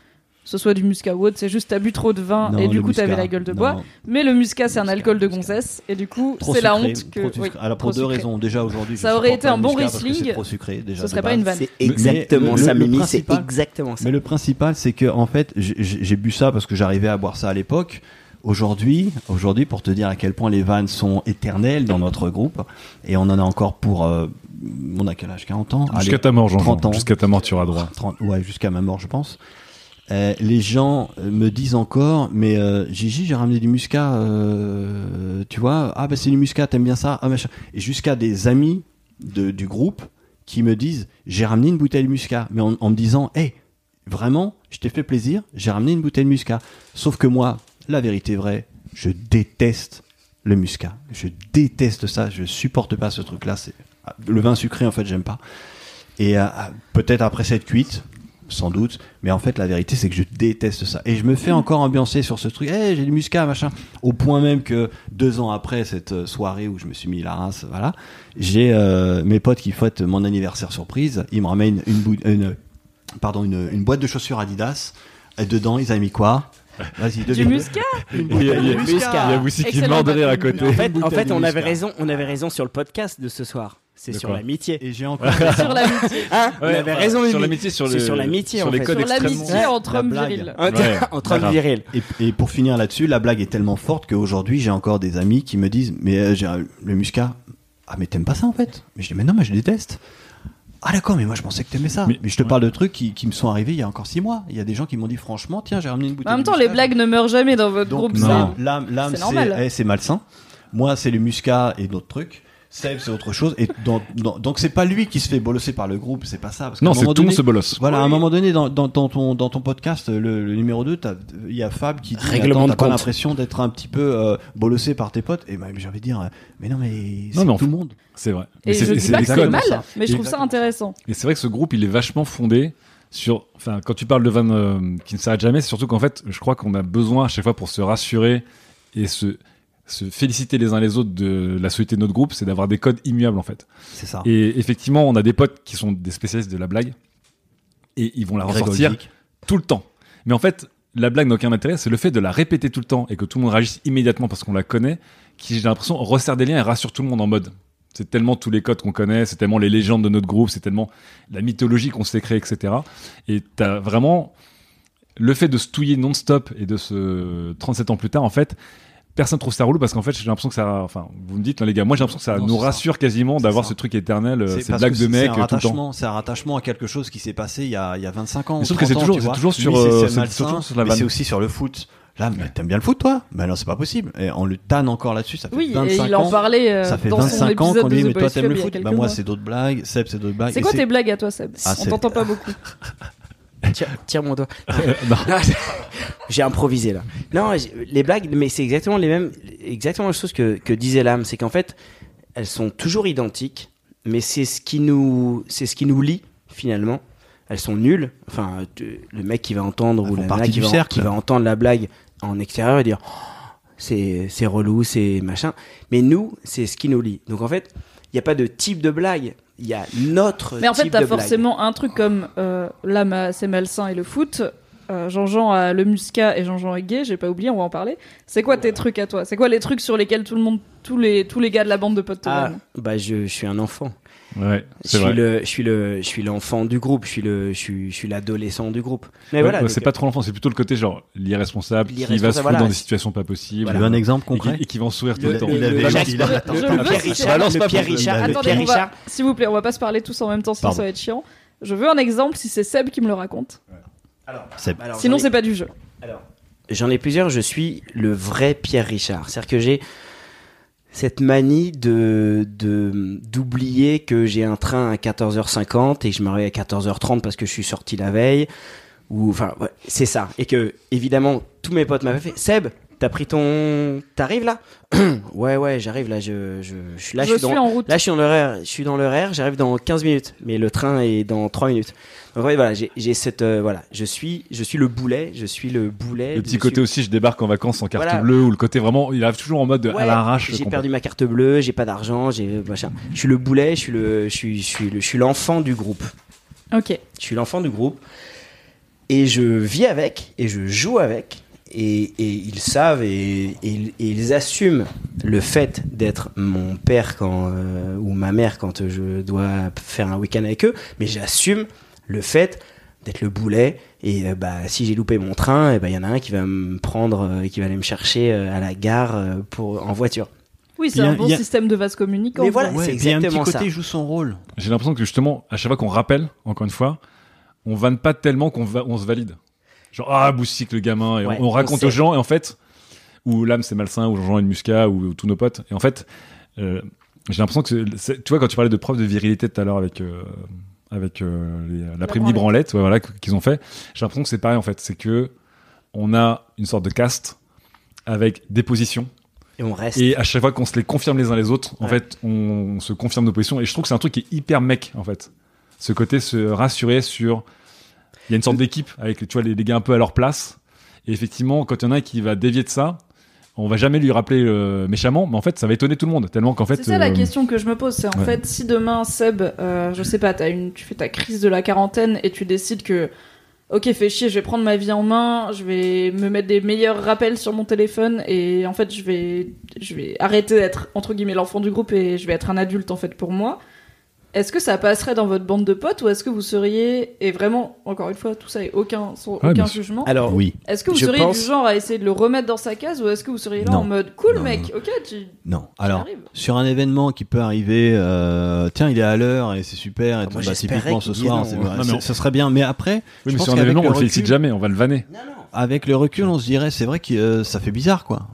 ce soit du muscat ou autre, c'est juste t'as bu trop de vin Non, et du coup t'avais muscat, la gueule de non. bois. Mais le muscat, c'est un alcool de gonzesse et du coup, c'est la honte que. trop sucré. oui, Alors pour trop deux sucré. raisons. Déjà aujourd'hui, Ça aurait été un bon Riesling, trop sucré déjà. Ce serait pas une vanne. c'est Mais exactement ça Mimi c'est principal- exactement ça Mais le principal, c'est que en fait, j'ai- bu ça parce que j'arrivais à boire ça à l'époque. aujourd'hui, aujourd'hui, pour te dire à quel point les vannes sont éternelles dans notre groupe, et on en a encore pour, euh, on a quel âge 40 ans? Jusqu'à ta mort, Jean. 30 ans. Jusqu'à ta mort, tu auras droit. 30 ouais, jusqu'à ma mort, je pense. Euh, les gens euh, me disent encore, mais euh, Gigi, j'ai ramené du muscat, euh, tu vois, ah bah c'est du muscat, t'aimes bien ça, ah machin. Et jusqu'à des amis de, du groupe qui me disent, j'ai ramené une bouteille de muscat, mais en, en me disant, hé, vraiment, je t'ai fait plaisir, j'ai ramené une bouteille de muscat. Sauf que moi, la vérité vraie, je déteste le muscat. Je déteste ça, je supporte pas ce truc-là. C'est ah, le vin sucré en fait, j'aime pas. Et euh, peut-être après cette cuite, sans doute, mais en fait la vérité c'est que je déteste ça. Et je me fais encore ambiancer sur ce truc. Eh, j'ai du muscat, machin. Au point même que deux ans après cette euh, soirée où je me suis mis la race, voilà, j'ai euh, mes potes qui fêtent mon anniversaire surprise. Ils me ramènent une, bou- une pardon une, une boîte de chaussures Adidas. Et dedans ils avaient mis quoi? Vas-y, Du muscat Il y a- bouteille il y a- qui à côté. En fait, en fait on avait raison, on avait raison sur le podcast de ce soir. C'est sur l'amitié. Et j'ai encore Sur l'amitié. Hein on Ouais, avait enfin, raison, sur l'amitié, sur C'est le- sur l'amitié, sur en les fait. codes Sur extrêmement- l'amitié entre La hommes blague. virils. Entre, Ouais, entre hommes virils. Et, et pour finir là-dessus, la blague est tellement forte qu'aujourd'hui, j'ai encore des amis qui me disent Mais euh, j'ai le muscat. Ah, mais t'aimes pas ça en fait? Mais je dis Mais non, mais je déteste. Ah, d'accord, mais moi je pensais que t'aimais ça. Mais, Mais- je te ouais. parle de trucs qui, qui me sont arrivés il y a encore six mois. Il y a des gens qui m'ont dit Franchement, tiens, j'ai ramené une bouteille En même temps, les blagues ne meurent jamais dans votre Donc, groupe. non. ça. l'âme, eh, c'est malsain. Moi, c'est le muscat et d'autres trucs. Seb, c'est autre chose. Et dans- dans- donc, c'est pas lui qui se fait bolosser par le groupe, c'est pas ça. Parce Non, c'est tout le monde donné- se bolosse. Voilà, à un moment donné, dans, dans, dans ton, dans ton podcast, le, le numéro 2, t'as- il y a Fab qui dit Règlement Attends, de T'as pas l'impression d'être un petit peu euh, bolossé par tes potes Et bah, j'ai envie de dire euh, Mais non, mais c'est Non, mais en tout le monde. C'est vrai. Et Mais c'est- je dis c'est pas que c'est mal, ça. mais je trouve ça intéressant. Et c'est vrai que ce groupe, il est vachement fondé sur. Enfin, quand tu parles de vannes euh, qui ne s'arrêtent jamais, c'est surtout qu'en fait, je crois qu'on a besoin à chaque fois pour se rassurer et se, se féliciter les uns les autres de la solidité de notre groupe, c'est d'avoir des codes immuables en fait. C'est ça. Et effectivement, on a des potes qui sont des spécialistes de la blague et ils vont la ressortir tout le temps. Mais en fait, la blague n'a aucun intérêt, c'est le fait de la répéter tout le temps et que tout le monde réagisse immédiatement parce qu'on la connaît, qui j'ai l'impression resserre des liens et rassure tout le monde en mode. C'est tellement tous les codes qu'on connaît, c'est tellement les légendes de notre groupe, c'est tellement la mythologie qu'on s'est créée, etc. Et t'as vraiment le fait de se touiller non-stop et de se 37 ans plus tard, en fait, personne trouve ça relou parce qu'en fait, j'ai l'impression que ça, enfin, vous me dites, non, les gars, moi j'ai l'impression que ça Non, nous ça. rassure quasiment d'avoir ce truc éternel, euh, C'est ces blagues de un euh, tout le temps. rattachement, c'est un rattachement à quelque chose qui s'est passé il y a, il y a 25 ans. Mais sauf que c'est 30 ans, toujours- toujours sur, Lui, c'est- euh, c'est mais aussi sur le foot. Là, mais t'aimes bien le foot, toi? Ben non, c'est pas possible. Et on le tanne encore là-dessus. Ça fait Oui, 25 et il en ans. parlait euh, Ça fait dans son 25 ans qu'on de dit, mais toi t'aimes le foot Bah moi c'est d'autres blagues, Seb c'est d'autres blagues. C'est quoi tes blagues à toi, Seb? Ah, On t'entend pas beaucoup. Tire, tire mon doigt. J'ai improvisé là. Non, les blagues, mais c'est exactement les mêmes, exactement la chose que, que disait l'âme, c'est qu'en fait, elles sont toujours identiques, mais c'est ce qui nous, c'est ce qui nous lie finalement. Elles sont nulles. Enfin, le mec qui va entendre Elles ou la qui va, qui va entendre la blague en extérieur va dire Oh, c'est c'est relou, c'est machin. Mais nous, c'est ce qui nous lie. Donc en fait, il n'y a pas de type de blague. Il y a notre. Mais en fait, de blague. forcément un truc comme euh, là, ma- c'est malsain et le foot. Euh, Jean-Jean a le muscat et Jean-Jean est gay, j'ai pas oublié, on va en parler. C'est quoi tes trucs à toi? C'est quoi les trucs sur lesquels tout le monde, tous les, tous les gars de la bande de potes te Ah, bah je, je suis un enfant. Ouais, Je suis vrai. le, je suis le, je suis l'enfant du groupe. Je suis le, je suis, je suis l'adolescent du groupe. Mais Ouais, voilà. ouais, c'est pas trop l'enfant, c'est plutôt le côté genre l'irresponsable qui va se foutre voilà. dans des situations pas possibles. Tu veux un exemple et qui, concret et qui vont sourire tout Le- le temps. Il avait- le- Pierre Richard, Attendez, Pierre on va- Richard. s'il vous plaît, on va pas se parler tous en même temps, sinon ça va être chiant. Je veux un exemple si c'est Seb qui me le raconte. Seb. Alors, Sinon, c'est pas du jeu. Alors, j'en ai plusieurs. Je suis le vrai Pierre Richard. C'est-à-dire que j'ai cette manie de d'oublier que j'ai un train à 14h50 et que je me réveille à 14h30 parce que je suis sorti la veille. Ou enfin, c'est ça. Et que évidemment, tous mes potes m'avaient fait. Seb, t'as pris ton, t'arrives là? Ouais, ouais, j'arrive là. Je, je, je suis là. je je suis suis dans, en route. Là, je suis dans l'horaire. Je suis dans l'horaire. J'arrive dans 15 minutes, mais le train est dans 3 minutes. Donc ouais, voilà, j'ai cette euh, voilà, je suis je suis le boulet, je suis le boulet. Le petit côté suis- aussi, je débarque en vacances en carte Voilà. bleue, ou le côté vraiment, il arrive toujours en mode Ouais, à l'arrache. J'ai perdu ma carte bleue, j'ai pas d'argent, j'ai machin. Je suis le boulet, je suis le je suis je suis le je suis l'enfant du groupe. Ok. Je suis l'enfant du groupe et je vis avec et je joue avec et, et ils savent et, et ils- et ils assument le fait d'être mon père quand euh, ou ma mère quand je dois faire un week-end avec eux, mais j'assume le fait peut-être le boulet. Et euh, bah, si j'ai loupé mon train, et bah, il y en a un qui va me prendre euh, et qui va aller me chercher euh, à la gare euh, pour, en voiture. Oui, c'est un bon a- système de vase communicant. Mais voilà, c'est puis un petit exactement côté ça. il joue son rôle. J'ai l'impression que justement, à chaque fois qu'on rappelle, encore une fois, on vanne pas tellement qu'on va, on se valide. Genre, ah, Boussic, le gamin, et Ouais, on, on on raconte aux gens, et en fait, ou l'âme c'est malsain, ou Jean-Jean et Muscat, ou, tous nos potes. Et en fait, euh, j'ai l'impression que, tu vois, quand tu parlais de preuve de virilité tout à l'heure avec, euh, avec euh, les- l'après-midi branlette, ouais, voilà, qu'ils ont fait, j'ai l'impression que c'est pareil en fait. C'est que on a une sorte de caste avec des positions. Et on reste. Et à chaque fois qu'on se les confirme les uns les autres, en fait, on, on se confirme nos positions. Et je trouve que c'est un truc qui est hyper mec, en fait. Ce côté se rassurer sur. Il y a une sorte d'équipe avec, tu vois, les, les gars un peu à leur place. Et effectivement, quand il y en a un qui va dévier de ça, on va jamais lui rappeler euh, méchamment, mais en fait, ça va étonner tout le monde. Tellement qu'en fait. C'est ça la euh, question que je me pose. C'est en ouais. fait, si demain, Seb, euh, je sais pas, as une, tu fais ta crise de la quarantaine et tu décides que, ok, fais chier, je vais prendre ma vie en main, je vais me mettre des meilleurs rappels sur mon téléphone et en fait, je vais, je vais arrêter d'être, entre guillemets, l'enfant du groupe et je vais être un adulte, en fait, pour moi. Est-ce que ça passerait dans votre bande de potes ou est-ce que vous seriez, et vraiment, encore une fois, tout ça est aucun, sans aucun jugement, Alors, Oui. est-ce que vous je seriez pense- du genre à essayer de le remettre dans sa case ou est-ce que vous seriez là Non. en mode cool Non, mec, ok, tu, Non. Alors, sur un événement qui peut arriver, euh, tiens, il est à l'heure et c'est super. Et Ah, tout, moi, bah, typiquement ce soir, ce serait bien. Mais après, Oui, je mais pense sur un événement, le on le félicite jamais, on va le vanner. Non, non. Avec le recul, on se dirait, c'est vrai que euh, ça fait bizarre, quoi.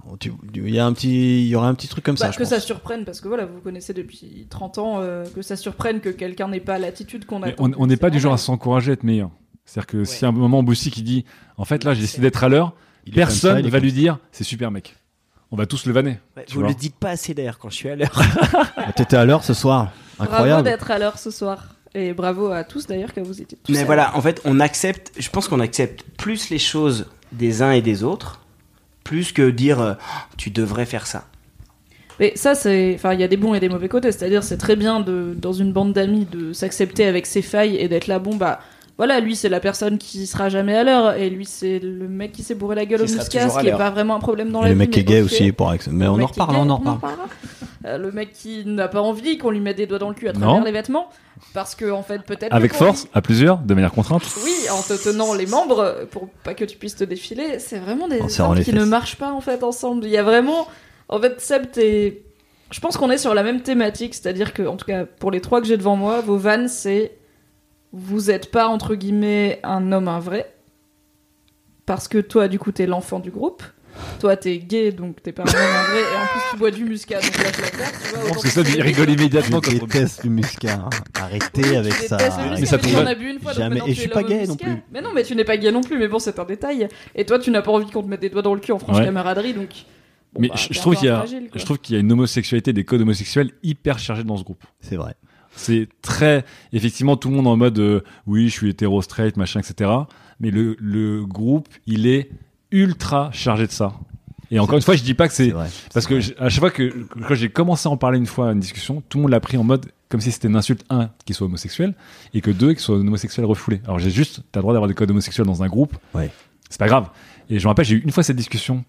Il y a un petit, il y aurait un petit truc comme Bah, ça. je que ça surprenne, parce que voilà, vous connaissez depuis 30 ans, euh, que ça surprenne que quelqu'un n'ait pas l'attitude qu'on attend. on n'est pas du genre à s'encourager à être meilleur. C'est-à-dire que si à un moment Boussy qui dit, en fait, là, j'ai décidé d'être à l'heure, personne est va lui dire, c'est super mec. On va tous le vanner. Vous vois. le dites pas assez d'ailleurs quand je suis à l'heure. Ah, T'étais à l'heure ce soir. Bravo Incroyable. d'être à l'heure ce soir. Et bravo à tous d'ailleurs que vous étiez tous. Mais voilà, en fait, on accepte, je pense qu'on accepte plus les choses des uns et des autres, plus que dire euh, tu devrais faire ça. Mais ça, c'est. Enfin, il y a des bons et des mauvais côtés. C'est-à-dire, c'est très bien de, dans une bande d'amis de s'accepter avec ses failles et d'être là, bon, bah. Voilà, lui c'est la personne qui sera jamais à l'heure et lui c'est le mec qui s'est bourré la gueule Qui au muscat, ce qui est pas vraiment un problème dans Et la le vie. mec qui est mais gay aussi, pour mais on Le en mec reparle, on en reparle. le mec qui n'a pas envie qu'on lui mette des doigts dans le cul à Non. travers les vêtements, parce que en fait peut-être. Avec force, à plusieurs, de manière contrainte. Oui, en te tenant les membres pour pas que tu puisses te défiler, c'est vraiment des les qui ne marchent pas en fait ensemble. Il y a vraiment, en fait, Seb, t'es. Je pense qu'on est sur la même thématique, c'est-à-dire que, en tout cas, pour les trois que j'ai devant moi, vos vannes, c'est vous êtes pas entre guillemets un homme un vrai, parce que toi, du coup, t'es l'enfant du groupe. Toi, t'es gay, donc t'es pas un homme un vrai, et en plus tu bois du muscat, donc là, je la perds, tu vois. Que ça, il rigole immédiatement Je quand on déteste le muscat. hein. Arrêtez Oui, avec ça. Mais ça mais tombe- tu en as bu une fois, Jamais. Et je suis pas gay non plus. Mais non, mais tu n'es pas gay non plus, mais bon, c'est un détail. Et toi, tu n'as pas envie qu'on te mette des doigts dans le cul en franche Ouais. camaraderie, donc. bon, Mais bah, je, trouve qu'il y a, fragile, je trouve qu'il y a une homosexualité, des codes homosexuels hyper chargés dans ce groupe. C'est vrai. C'est très, effectivement, tout le monde en mode, euh, oui, je suis hétéro, straight, machin, etc. Mais le, le groupe, il est ultra chargé de ça. Et encore une fois, je dis pas que C'est parce que à chaque fois que quand j'ai commencé à en parler une fois à une discussion, tout le monde l'a pris en mode comme si c'était une insulte un qu'il soit homosexuel et que deux qu'il soit homosexuel refoulé. Alors j'ai juste t'as le droit d'avoir des codes homosexuels dans un groupe. Ouais. C'est pas grave. Et je me rappelle j'ai eu une fois cette discussion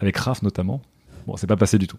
avec Raph notamment. Bon, c'est pas passé du tout.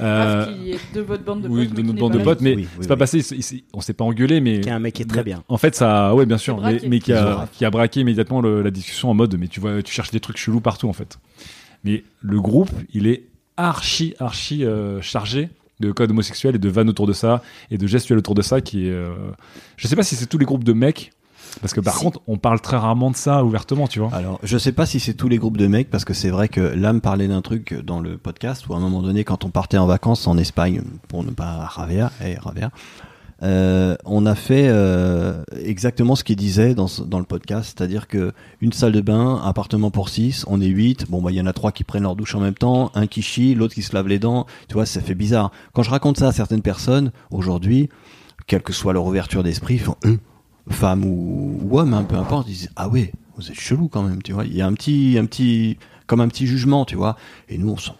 Euh, Raph qui est de votre bande de oui, potes. de mais qui notre bande de potes, mais Oui, oui, c'est pas oui. passé. il- il- on s'est pas engueulé, mais Qui est un mec qui est très bien. En fait, ça, ouais, bien sûr, mais, qui, a, braqué. qui a braqué immédiatement le- la discussion en mode, mais tu vois, tu cherches des trucs chelous partout en fait. Mais le groupe, il est archi, archi euh, chargé de codes homosexuels et de vannes autour de ça et de gestuels autour de ça qui est. euh, Je sais pas si c'est tous les groupes de mecs, parce que par Si. contre, on parle très rarement de ça ouvertement, tu vois. Alors, je sais pas si c'est tous les groupes de mecs, parce que c'est vrai que l'âme parlait d'un truc dans le podcast où à un moment donné, quand on partait en vacances en Espagne, pour ne pas Ravea, eh, Ravea, euh, on a fait euh, exactement ce qu'il disait dans, dans le podcast, c'est-à-dire que une salle de bain, appartement pour six, on est huit. Bon, bah il y en a trois qui prennent leur douche en même temps, un qui chie, l'autre qui se lave les dents. Tu vois, ça fait bizarre. Quand je raconte ça à certaines personnes aujourd'hui, quelle que soit leur ouverture d'esprit, ils font euh, femme ou, ou homme, hein, peu importe, ils disent ah ouais, vous êtes chelou quand même. Tu vois, il y a un petit, un petit, comme un petit jugement, tu vois. Et nous, on s'en,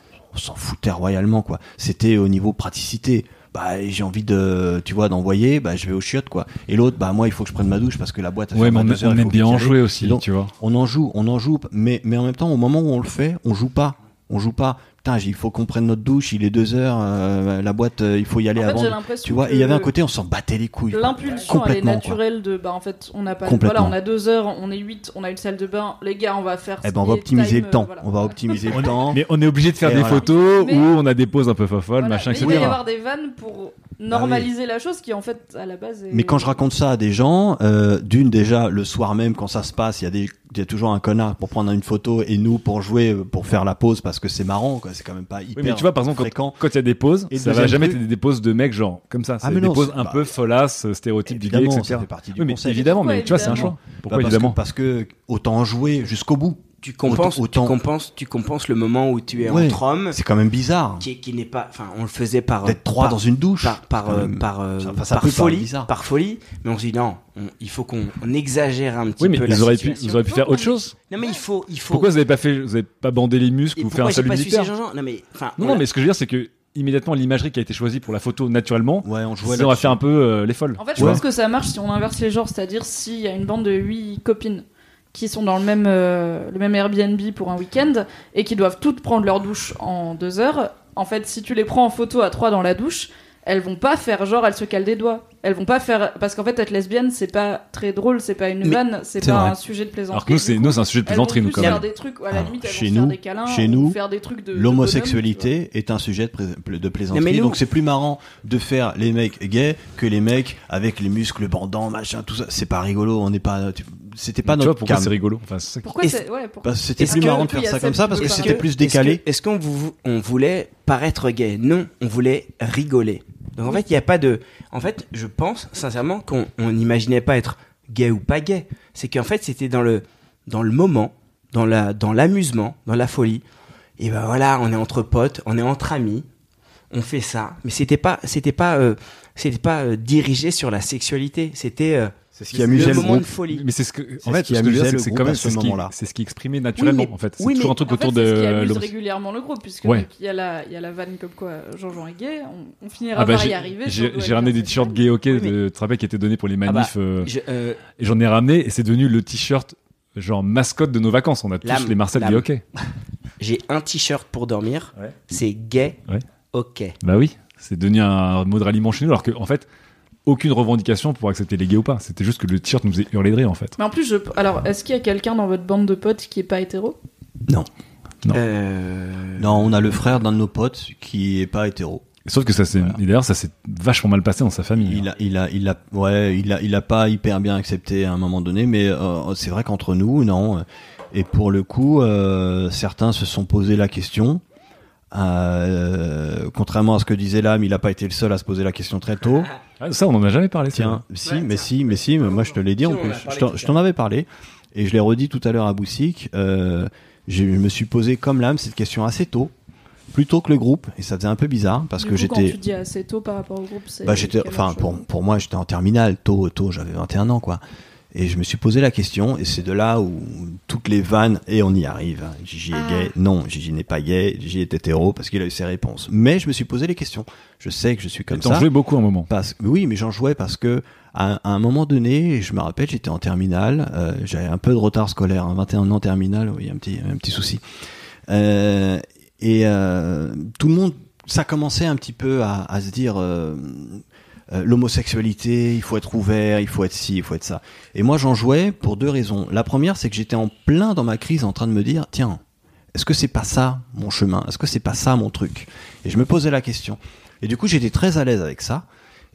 foutait royalement quoi. C'était au niveau praticité bah j'ai envie de tu vois d'envoyer bah je vais au chiottes quoi et l'autre bah moi il faut que je prenne ma douche parce que la boîte Ouais, mais on, heures, aime bien en jouer aussi, donc, tu vois. on en joue on en joue mais mais en même temps au moment où on le fait on joue pas on joue pas putain il faut qu'on prenne notre douche il est deux heures euh, la boîte euh, il faut y aller En fait, avant tu vois il y avait un côté on s'en battait les couilles. L'impulsion, elle est quoi. naturelle de, bah en fait, on n'a pas, voilà, on a deux heures, on est huit, on a une salle de bain, les gars, on va faire. eh ben on va optimiser time, le temps euh, voilà. on va optimiser le temps Mais on est obligé de faire Et des voilà. photos Mais- où on a des poses un peu fofolles, Voilà. machin, Mais etc. il va y avoir des vannes pour normaliser la chose qui, en fait, à la base. Est... Mais quand je raconte ça à des gens, euh, d'une déjà le soir même quand ça se passe, il y a des il y a toujours un connard pour prendre une photo et nous pour jouer euh, pour faire la pause parce que c'est marrant quoi, c'est quand même pas hyper Oui, mais tu vois, par exemple, fréquent. quand quand il y a des poses, Et ça va jamais truc- être des poses de mecs genre comme ça. Ah, C'est des non, un bah, peu folasses, stéréotypes du gay, Évidemment, etc. ça fait partie du Oui, mais évidemment, mais tu vois, c'est un choix. Bah, Pourquoi parce évidemment que, parce que autant jouer jusqu'au bout. Tu compenses, Autant- tu compenses, tu compenses le moment où tu es Ouais. entre hommes, C'est quand même bizarre qui, qui n'est pas, enfin, on le faisait par d'être trois par- dans une douche. par par euh, même- par, euh, ça- enfin, ça par peut paraître folie, bizarre. par folie, mais on se dit non, on- il faut qu'on on exagère un petit Oui, mais peu la ils auraient pu, ils auraient pu faire autre chose. Non mais il faut, il faut. Pourquoi vous avez pas fait, vous avez pas bandé les muscles Et ou fait un salut militaire Jean-Jean Non mais, enfin, Non, on non, mais ce que je veux dire, c'est que immédiatement l'imagerie qui a été choisie pour la photo naturellement, Ouais, on jouait ça, on va là-dessus. faire un peu euh, les folles. En fait, je Ouais. pense que ça marche si on inverse les genres, c'est-à-dire s'il y a une bande de huit copines qui sont dans le même, euh, le même Airbnb pour un week-end et qui doivent toutes prendre leur douche en deux heures. En fait, si tu les prends en photo à trois dans la douche, elles vont pas faire genre elles se calent des doigts. Elles vont pas faire parce qu'en fait être lesbienne c'est pas très drôle, c'est pas une vanne, c'est pas vrai. un sujet de plaisanterie. Alors que nous, c'est nous, c'est un sujet de plaisanterie, nous, quand faire même. des trucs, à la Alors, limite, elles chez vont se faire nous- des câlins chez ou nous, faire des trucs de de L'homosexualité est un sujet de, plaisanterie, nous- donc c'est plus marrant de faire les mecs gays que les mecs avec les muscles bandants, machin, tout ça. C'est pas rigolo, on n'est pas, tu- c'était pas tu vois notre pourquoi c'est rigolo Enfin, c'est Pourquoi c'est ouais, pourquoi Parce que c'était Est-ce plus que- marrant de faire ça comme ça parce que c'était plus Est-ce décalé. que- Est-ce qu'on vous, on voulait paraître gay? Non, on voulait rigoler. Donc en fait, il n'y a pas de. En fait, je pense sincèrement qu'on on n'imaginait pas être gay ou pas gay. C'est qu'en fait, c'était dans le dans le moment, dans la dans l'amusement, dans la folie. Et ben voilà, on est entre potes, on est entre amis, on fait ça. Mais c'était pas c'était pas euh, c'était pas euh, dirigé sur la sexualité. C'était euh, C'est ce qui amusait le moment de groupe. folie. Mais c'est ce que, en fait, qui ce que amusait c'est que le groupe quand même à ce moment-là. c'est ce qui exprimait naturellement, en fait. C'est toujours un truc autour c'est ce qui de amuse régulièrement le groupe, puisque il y, a la- il y a la vanne comme quoi Jean-Jean est gay, on, finira Ah bah, par y arriver. j'ai ramené des t-shirts gay mais- de Trapet qui étaient donnés pour les Ah bah, manifs euh, euh, et j'en ai ramené et c'est devenu le t-shirt genre mascotte de nos vacances. On a tous les Marcel gay ok. J'ai un t-shirt pour dormir. C'est gay. Ok. Bah oui, c'est devenu un mot de ralliement chez nous alors qu'en en fait aucune revendication pour accepter les gays ou pas. C'était juste que le t-shirt nous faisait hurler de rire en fait. Mais en plus, je... alors, est-ce qu'il y a quelqu'un dans votre bande de potes qui est pas hétéro? Non, Non. Euh, non, on a le frère d'un de nos potes qui est pas hétéro. Sauf que ça s'est et d'ailleurs ça s'est vachement mal passé dans sa famille. Il a, il a, il a, ouais, il a, il a pas hyper bien accepté à un moment donné, mais euh, c'est vrai qu'entre nous, non. Et pour le coup, euh, certains se sont posé la question. Euh, contrairement à ce que disait l'âme, il n'a pas été le seul à se poser la question très tôt. Ah, ça on en a jamais parlé. Tiens, si, Ouais, mais tiens. si, mais si, mais moi je te l'ai dit en Si, on en plus. Je t'en- avais parlé et je l'ai redit tout à l'heure à Boussic. Euh, je me suis posé comme l'âme cette question assez tôt, plus tôt que le groupe, et ça faisait un peu bizarre parce Du que coup, Quand j'étais. tu dis assez tôt par rapport au groupe, c'est. Bah, j'étais, enfin, pour, pour moi, j'étais en terminale, tôt, tôt, j'avais 21 ans, quoi. Et je me suis posé la question, et c'est de là où toutes les vannes, et on y arrive. hein. Gigi est Ah. gay. Non, Gigi n'est pas gay. Gigi est hétéro parce qu'il a eu ses réponses. Mais je me suis posé les questions. Je sais que je suis Et comme T'en ça. jouais beaucoup un moment. Parce, oui, mais j'en jouais parce que à, à un moment donné, je me rappelle, j'étais en terminale, euh, j'avais un peu de retard scolaire, hein, 21 ans terminale, oui, un petit, un petit souci. Euh, et euh, tout le monde, ça commençait un petit peu à, à se dire euh, l'homosexualité, il faut être ouvert, il faut être ci, il faut être ça. Et moi, j'en jouais pour deux raisons. La première, c'est que j'étais en plein dans ma crise, en train de me dire, tiens, est-ce que c'est pas ça mon chemin? Est-ce que c'est pas ça mon truc? Et je me posais la question. Et du coup, j'étais très à l'aise avec ça.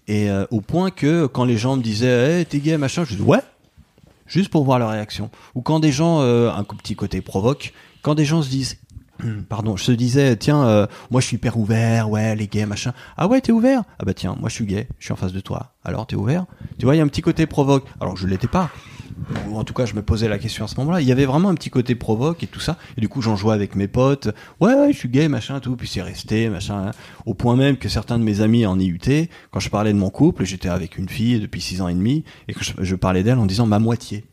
Et euh, au point que quand les gens me disaient hey, t'es gay machin, je dis ouais, juste pour voir leur réaction. Ou quand des gens, euh, un petit côté provoque, quand des gens se disent Pardon, je te disais, tiens, euh, moi je suis hyper ouvert, ouais, les gays, machin. Ah ouais, t'es ouvert? Ah bah tiens, moi je suis gay, je suis en face de toi. Alors t'es ouvert? Tu vois, il y a un petit côté provoque. Alors je l'étais pas. Ou en tout cas, je me posais la question à ce moment-là. Il y avait vraiment un petit côté provoque et tout ça. Et du coup, j'en jouais avec mes potes. Ouais, ouais, je suis gay, machin, tout. Puis c'est resté, machin. hein. Au point même que certains de mes amis en IUT, quand je parlais de mon couple, j'étais avec une fille depuis six ans et demi, et que je, je parlais d'elle en disant ma moitié.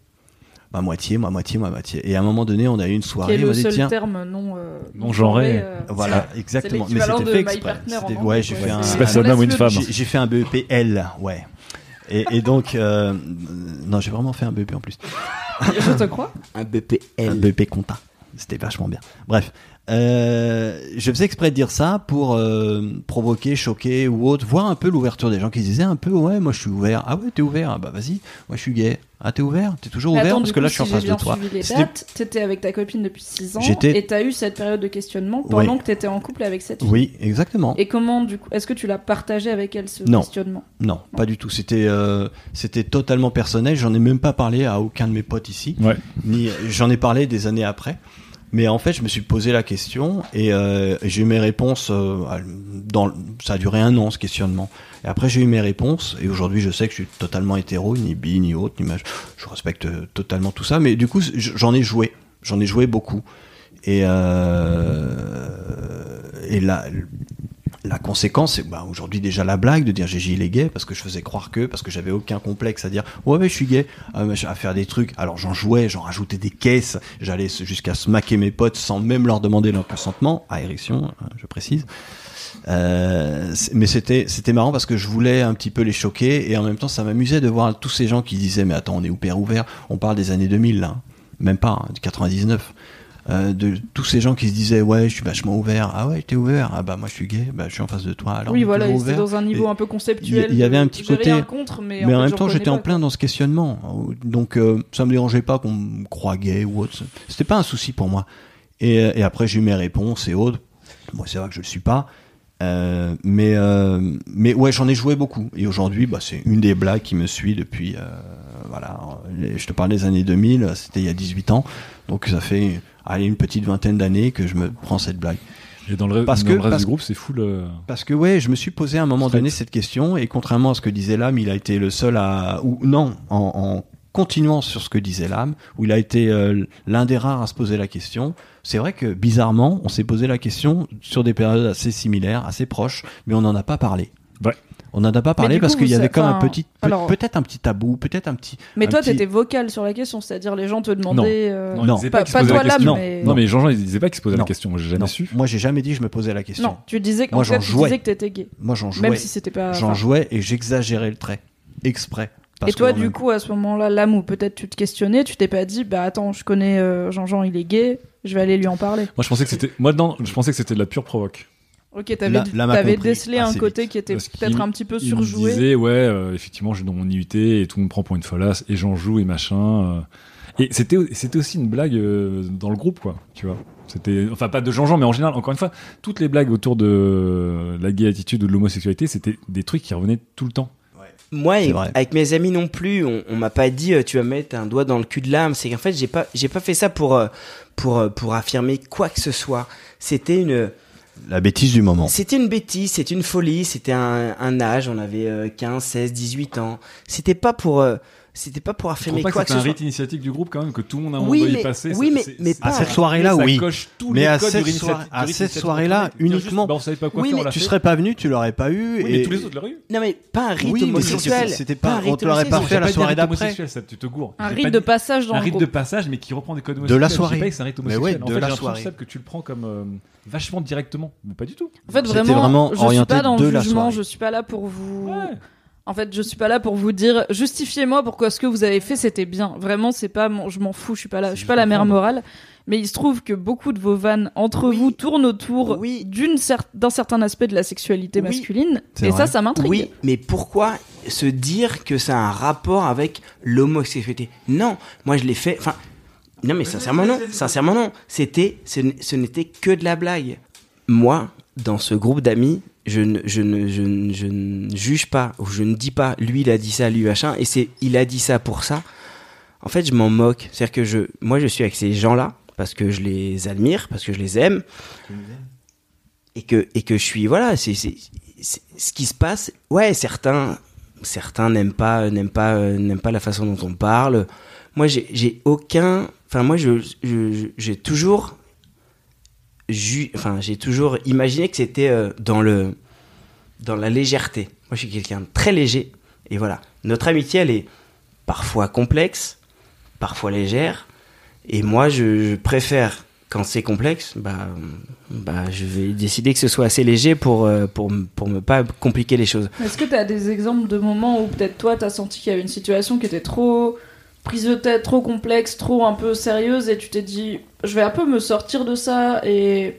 Ma moitié, ma moitié, ma moitié. Et à un moment donné, on a eu une Qui soirée. est on le dit, seul tiens, terme non, euh, Non genré. euh, Voilà, exactement. Mais c'était fait exprès. C'était- Ouais, j'ai fait un. C'est pas un homme ou une femme. J'ai fait un BEP L, ouais. Et, et donc, euh, non, j'ai vraiment fait un BEP en plus. Je te crois. Un Un BPL. BEP compta. C'était vachement bien. Bref. Euh, je faisais exprès de dire ça pour euh, provoquer, choquer ou autre, voir un peu l'ouverture des gens qui se disaient un peu ouais moi je suis ouvert. Ah ouais t'es ouvert. Ah bah vas-y. Moi je suis gay. Ah t'es ouvert? T'es toujours Mais ouvert? attends, parce que là je suis en si face de toi. suivi les C'était- dates, t'étais avec ta copine depuis 6 ans et t'as eu cette période de questionnement pendant Oui. que t'étais en couple avec cette fille. oui exactement. Et comment, du coup, est-ce que tu l'as partagé avec elle ce Non. questionnement? Non. pas du tout. C'était euh, c'était totalement personnel. J'en ai même pas parlé à aucun de mes potes ici. Ouais. ni j'en ai parlé des années après. Mais en fait, je me suis posé la question et euh, j'ai eu mes réponses. euh, ça a duré un an ce questionnement. Et après, j'ai eu mes réponses et aujourd'hui, je sais que je suis totalement hétéro, ni bi, ni autre, ni Je respecte euh, totalement tout ça. Mais du coup, j'en ai joué. J'en ai joué beaucoup. Et là, la conséquence, c'est bah, aujourd'hui déjà la blague de dire Gégé il est gay parce que je faisais croire que, parce que j'avais aucun complexe à dire ouais, ouais je suis gay, Ah, à faire des trucs. Alors j'en jouais, j'en rajoutais des caisses, j'allais jusqu'à smaquer mes potes sans même leur demander leur consentement, à érection, hein, je précise. Euh, mais c'était c'était marrant parce que je voulais un petit peu les choquer et en même temps ça m'amusait de voir tous ces gens qui disaient mais attends on est hyper ouvert, on parle des années 2000 là, même pas, hein, du 99. Euh, de tous ces gens qui se disaient ouais je suis vachement ouvert ah ouais t'es ouvert ah bah moi je suis gay bah je suis en face de toi alors Oui, voilà, c'était dans un niveau Et- un peu conceptuel. il y avait un petit côté- rien contre, mais, mais en même temps, j'étais en plein dans ce questionnement. Donc, euh, ça me dérangeait pas qu'on me croie gay ou autre. C'était pas un souci pour moi. Et, euh, et après, j'ai eu mes réponses et autres. Moi, c'est vrai que je le suis pas. Euh, mais, euh, mais ouais, j'en ai joué beaucoup. Et aujourd'hui, bah, c'est une des blagues qui me suit depuis. euh, voilà, je te parle des années 2000, c'était il y a 18 ans. Donc, ça fait allez, une petite vingtaine d'années que je me prends cette blague. Et dans le, Parce dans que- le reste parce- du groupe, c'est full. euh, Parce que ouais, je me suis posé à un moment Straight. donné cette question et contrairement à ce que disait l'âme, il a été le seul à ou non en, en continuant sur ce que disait l'âme, où il a été euh, l'un des rares à se poser la question. C'est vrai que bizarrement, on s'est posé la question sur des périodes assez similaires, assez proches, mais on n'en a pas parlé. Ouais. On n'en a pas parlé parce qu'il y avait comme un petit, alors- peut-être un petit tabou, peut-être un petit. Mais un toi, petit- t'étais vocal sur la question, c'est-à-dire les gens te demandaient. euh, Non, disait Pas- toi, question. mais- Non, mais Jean-Jean, il disait pas qu'il se posait Non. la question. Moi, j'ai jamais Non, su. moi j'ai jamais dit que je me posais la question. Non, tu disais qu'en Moi, fait, j'en tu jouais. disais que t'étais gay. Moi j'en jouais, Même si c'était pas. j'en jouais et j'exagérais le trait exprès. Parce Et toi, du même- coup, à ce moment-là, l'âme où peut-être tu te questionnais, tu t'es pas dit, bah attends, je connais euh, Jean-Jean, il est gay, je vais aller lui en parler. Moi, je pensais que c'était. Moi, non, je pensais que c'était de la pure provoque. Ok, t'avais, compris décelé un assez côté qui était peut-être un petit peu Il me surjoué. disait, ouais, euh, effectivement, je suis dans mon IUT et tout me prend pour une folasse et j'en joue et machin. euh. Et c'était, c'était aussi une blague euh, dans le groupe, quoi. Tu vois. C'était, enfin, pas de Jean-Jean, mais en général, encore une fois, toutes les blagues autour de la gay attitude ou de l'homosexualité, c'était des trucs qui revenaient tout le temps. Moi, et- avec mes amis non plus, on, on m'a pas dit euh, tu vas mettre un doigt dans le cul de l'âme. C'est qu'en fait, j'ai pas, j'ai pas fait ça pour, euh, pour, euh, pour affirmer quoi que ce soit. C'était une, La bêtise du moment. c'était une bêtise, c'était une folie, c'était un, un âge. On avait euh, 15, 16, 18 ans. C'était pas pour, euh, c'était pas pour affirmer quoi que que c'est ce un rite initiatique du groupe quand même, que tout le monde a un Oui, moment mais- passer. oui, ça- mais- pas- À cette soirée-là, oui. coche tous Mais les à codes cette soirée-là, uniquement- bah, on savait pas quoi Oui, faire, mais on l'a Tu fait. serais pas venu, tu l'aurais pas eu. Oui, et... mais tous les autres l'auraient eu. Non mais pas un rite homosexuel. c'était pas- un on rite te l'aurait pas fait à la soirée d'après. tu te gourres. Un rite de passage dans un rite de passage, mais qui reprend des codes De homosexuels. la Je dis soirée. c'est un rite Mais homosexuel. ouais, en de fait, la j'ai soirée. l'impression Seb, que tu le prends comme euh, vachement directement. Mais pas du tout. En fait, vraiment, vraiment je suis pas dans de le la jugement, je suis pas là pour vous. En fait, je suis pas là pour vous dire justifiez-moi pourquoi ce que vous avez fait c'était bien. Vraiment, c'est pas mon, je m'en fous, je suis pas là, je suis pas la mère morale. Mais il se trouve que beaucoup de vos vannes entre Oui. vous tournent autour Oui. d'une cer- d'un certain aspect de la sexualité Oui. masculine, C'est et vrai. ça, ça m'intrigue. Oui, mais pourquoi se dire que ça a un rapport avec l'homosexualité? Non, moi je l'ai fait. Enfin, non, mais sincèrement non. Sincèrement non. C'était, ce n'était que de la blague. Moi, dans ce groupe d'amis, je ne, je ne, je ne, je ne juge pas ou je ne dis pas. Lui, il a dit ça, lui machin, et c'est, il a dit ça pour ça. En fait, je m'en moque. C'est-à-dire que je, moi, je suis avec ces gens-là parce que je les admire, parce que je les aime, et que et que je suis voilà, c'est c'est c'est- ce qui se passe. Ouais, certains certains n'aiment pas n'aiment pas euh, n'aiment pas la façon dont on parle. Moi, j'ai aucun. Enfin, moi, je j'ai toujours enfin j'ai toujours imaginé que c'était euh, dans dans la légèreté. Moi, je suis quelqu'un de très léger. Et voilà. Notre amitié, elle est parfois complexe, parfois légère. Et moi, je, préfère, quand c'est complexe, bah, bah, je vais décider que ce soit assez léger pour, euh, pour, m- pour ne pas compliquer les choses. Est-ce que tu as des exemples de moments où peut-être toi, tu as senti qu'il y avait une situation qui était trop prise de tête, trop complexe, trop un peu sérieuse, et tu t'es dit, je vais un peu me sortir de ça, et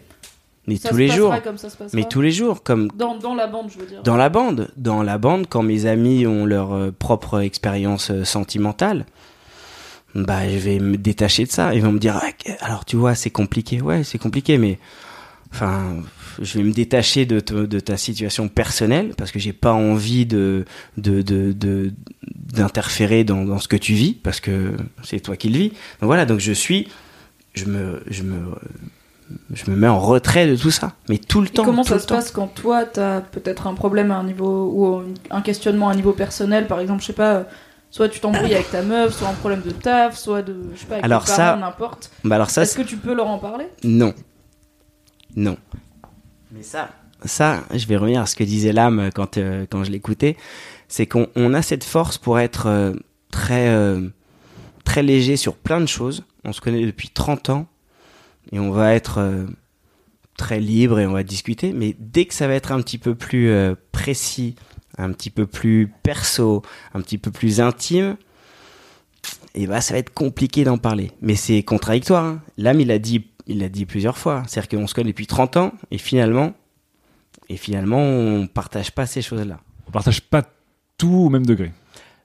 Mais ça tous se les jours. comme ça se passera. Mais tous les jours, comme Dans, dans la bande, je veux dire. dans la bande. Dans la bande, quand mes amis ont leur euh, propre expérience euh, sentimentale, bah, je vais me détacher de ça. Ils vont me dire, Ah, alors tu vois, c'est compliqué. Ouais, c'est compliqué, mais enfin, je vais me détacher de, te- de ta situation personnelle parce que j'ai pas envie de de de de- d'interférer dans, dans ce que tu vis parce que c'est toi qui le vis. Donc voilà, donc je suis, je me je me je me mets en retrait de tout ça, mais tout le Et temps. comment tout ça le se temps. passe quand toi, t'as peut-être un problème à un niveau ou un questionnement à un niveau personnel, par exemple, je sais pas, soit tu t'embrouilles avec ta meuf, soit un problème de taf, soit de, je sais pas, avec Alors tes parents, ça, n'importe. Bah alors ça, Est-ce que tu peux leur en parler? Non. Non. Ça, ça, je vais revenir à ce que disait l'âme quand, euh, quand je l'écoutais. C'est qu'on on a cette force pour être euh, très, euh, très léger sur plein de choses. On se connaît depuis 30 ans et on va être très libre et on va discuter. Mais dès que ça va être un petit peu plus précis, un petit peu plus perso, un petit peu plus intime, et bah ça va être compliqué d'en parler. Mais c'est contradictoire. hein. L'âme, il a dit, il l'a dit plusieurs fois. C'est-à-dire qu'on se connaît depuis 30 ans et finalement, et finalement, on partage pas ces choses-là. On partage pas tout au même degré.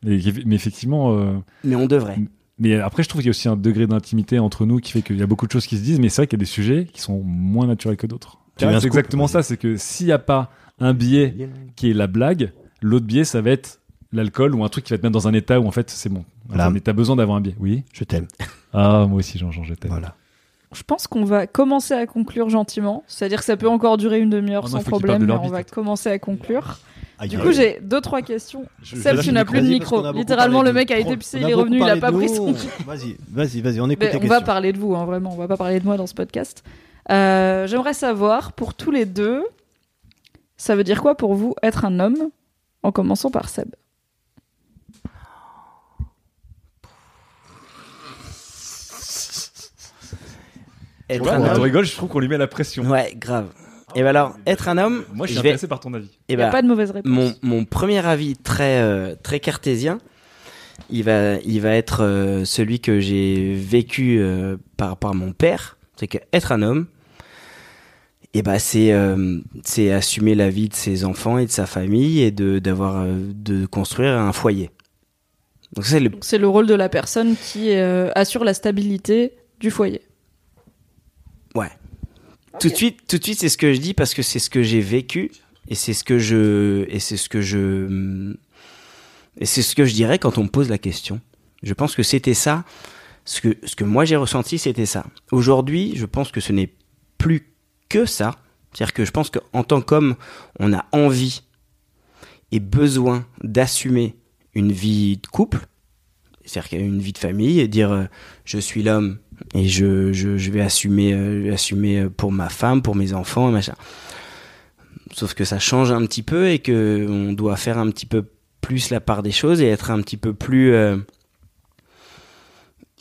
Mais, mais effectivement, euh, Mais on devrait. mais après, je trouve qu'il y a aussi un degré d'intimité entre nous qui fait qu'il y a beaucoup de choses qui se disent, mais c'est vrai qu'il y a des sujets qui sont moins naturels que d'autres. C'est exactement ça, c'est que s'il n'y a pas un biais qui est la blague, l'autre biais, ça va être l'alcool ou un truc qui va te mettre dans un état où en fait c'est bon. Voilà. Mais t'as besoin d'avoir un biais. Oui. Je t'aime. Ah, moi aussi, Jean-Jean, je t'aime. Voilà. Je pense qu'on va commencer à conclure gentiment. C'est-à-dire que ça peut encore durer une demi-heure Oh non, sans problème, mais on va commencer à conclure. Du coup, j'ai deux, trois questions. Je- Seb, tu n'as plus de micro. Littéralement, le mec a été on il est revenu, il a parlé pas pris son Vas-y, vas-y, vas-y, on écoute Mais on va parler de vous, hein, vraiment. On va pas parler de moi dans ce podcast. Euh, J'aimerais savoir, pour tous les deux, ça veut dire quoi pour vous être un homme En commençant par Seb? Être Ouais, un homme. rigole, je trouve qu'on lui met la pression. Ouais, grave. Et ben alors, être un homme, Moi, je suis je vais- intéressé par ton avis. eh Il n'y a ben, pas de mauvaise réponse. mon, mon premier avis très, euh, très cartésien, il va, il va être euh, celui que j'ai vécu euh, par rapport à mon père. C'est que être un homme, et ben c'est euh, c'est assumer la vie de ses enfants et de sa famille et de d'avoir euh, de construire un foyer. Donc c'est le Donc, C'est le rôle de la personne qui euh, assure la stabilité du foyer. Ouais. Tout de suite, tout de suite, c'est ce que je dis parce que c'est ce que j'ai vécu et c'est ce que je et c'est ce que je et c'est ce que je dirais quand on me pose la question. Je pense que c'était ça. Ce que ce que moi j'ai ressenti, c'était ça. Aujourd'hui, je pense que ce n'est plus que ça. C'est-à-dire que je pense qu'en tant qu'homme, on a envie et besoin d'assumer une vie de couple, c'est-à-dire une vie de famille et dire euh, je suis l'homme et je, je, vais assumer, euh, assumer euh, pour ma femme, pour mes enfants et machin. Sauf que ça change un petit peu et que on doit faire un petit peu plus la part des choses et être un petit peu plus euh,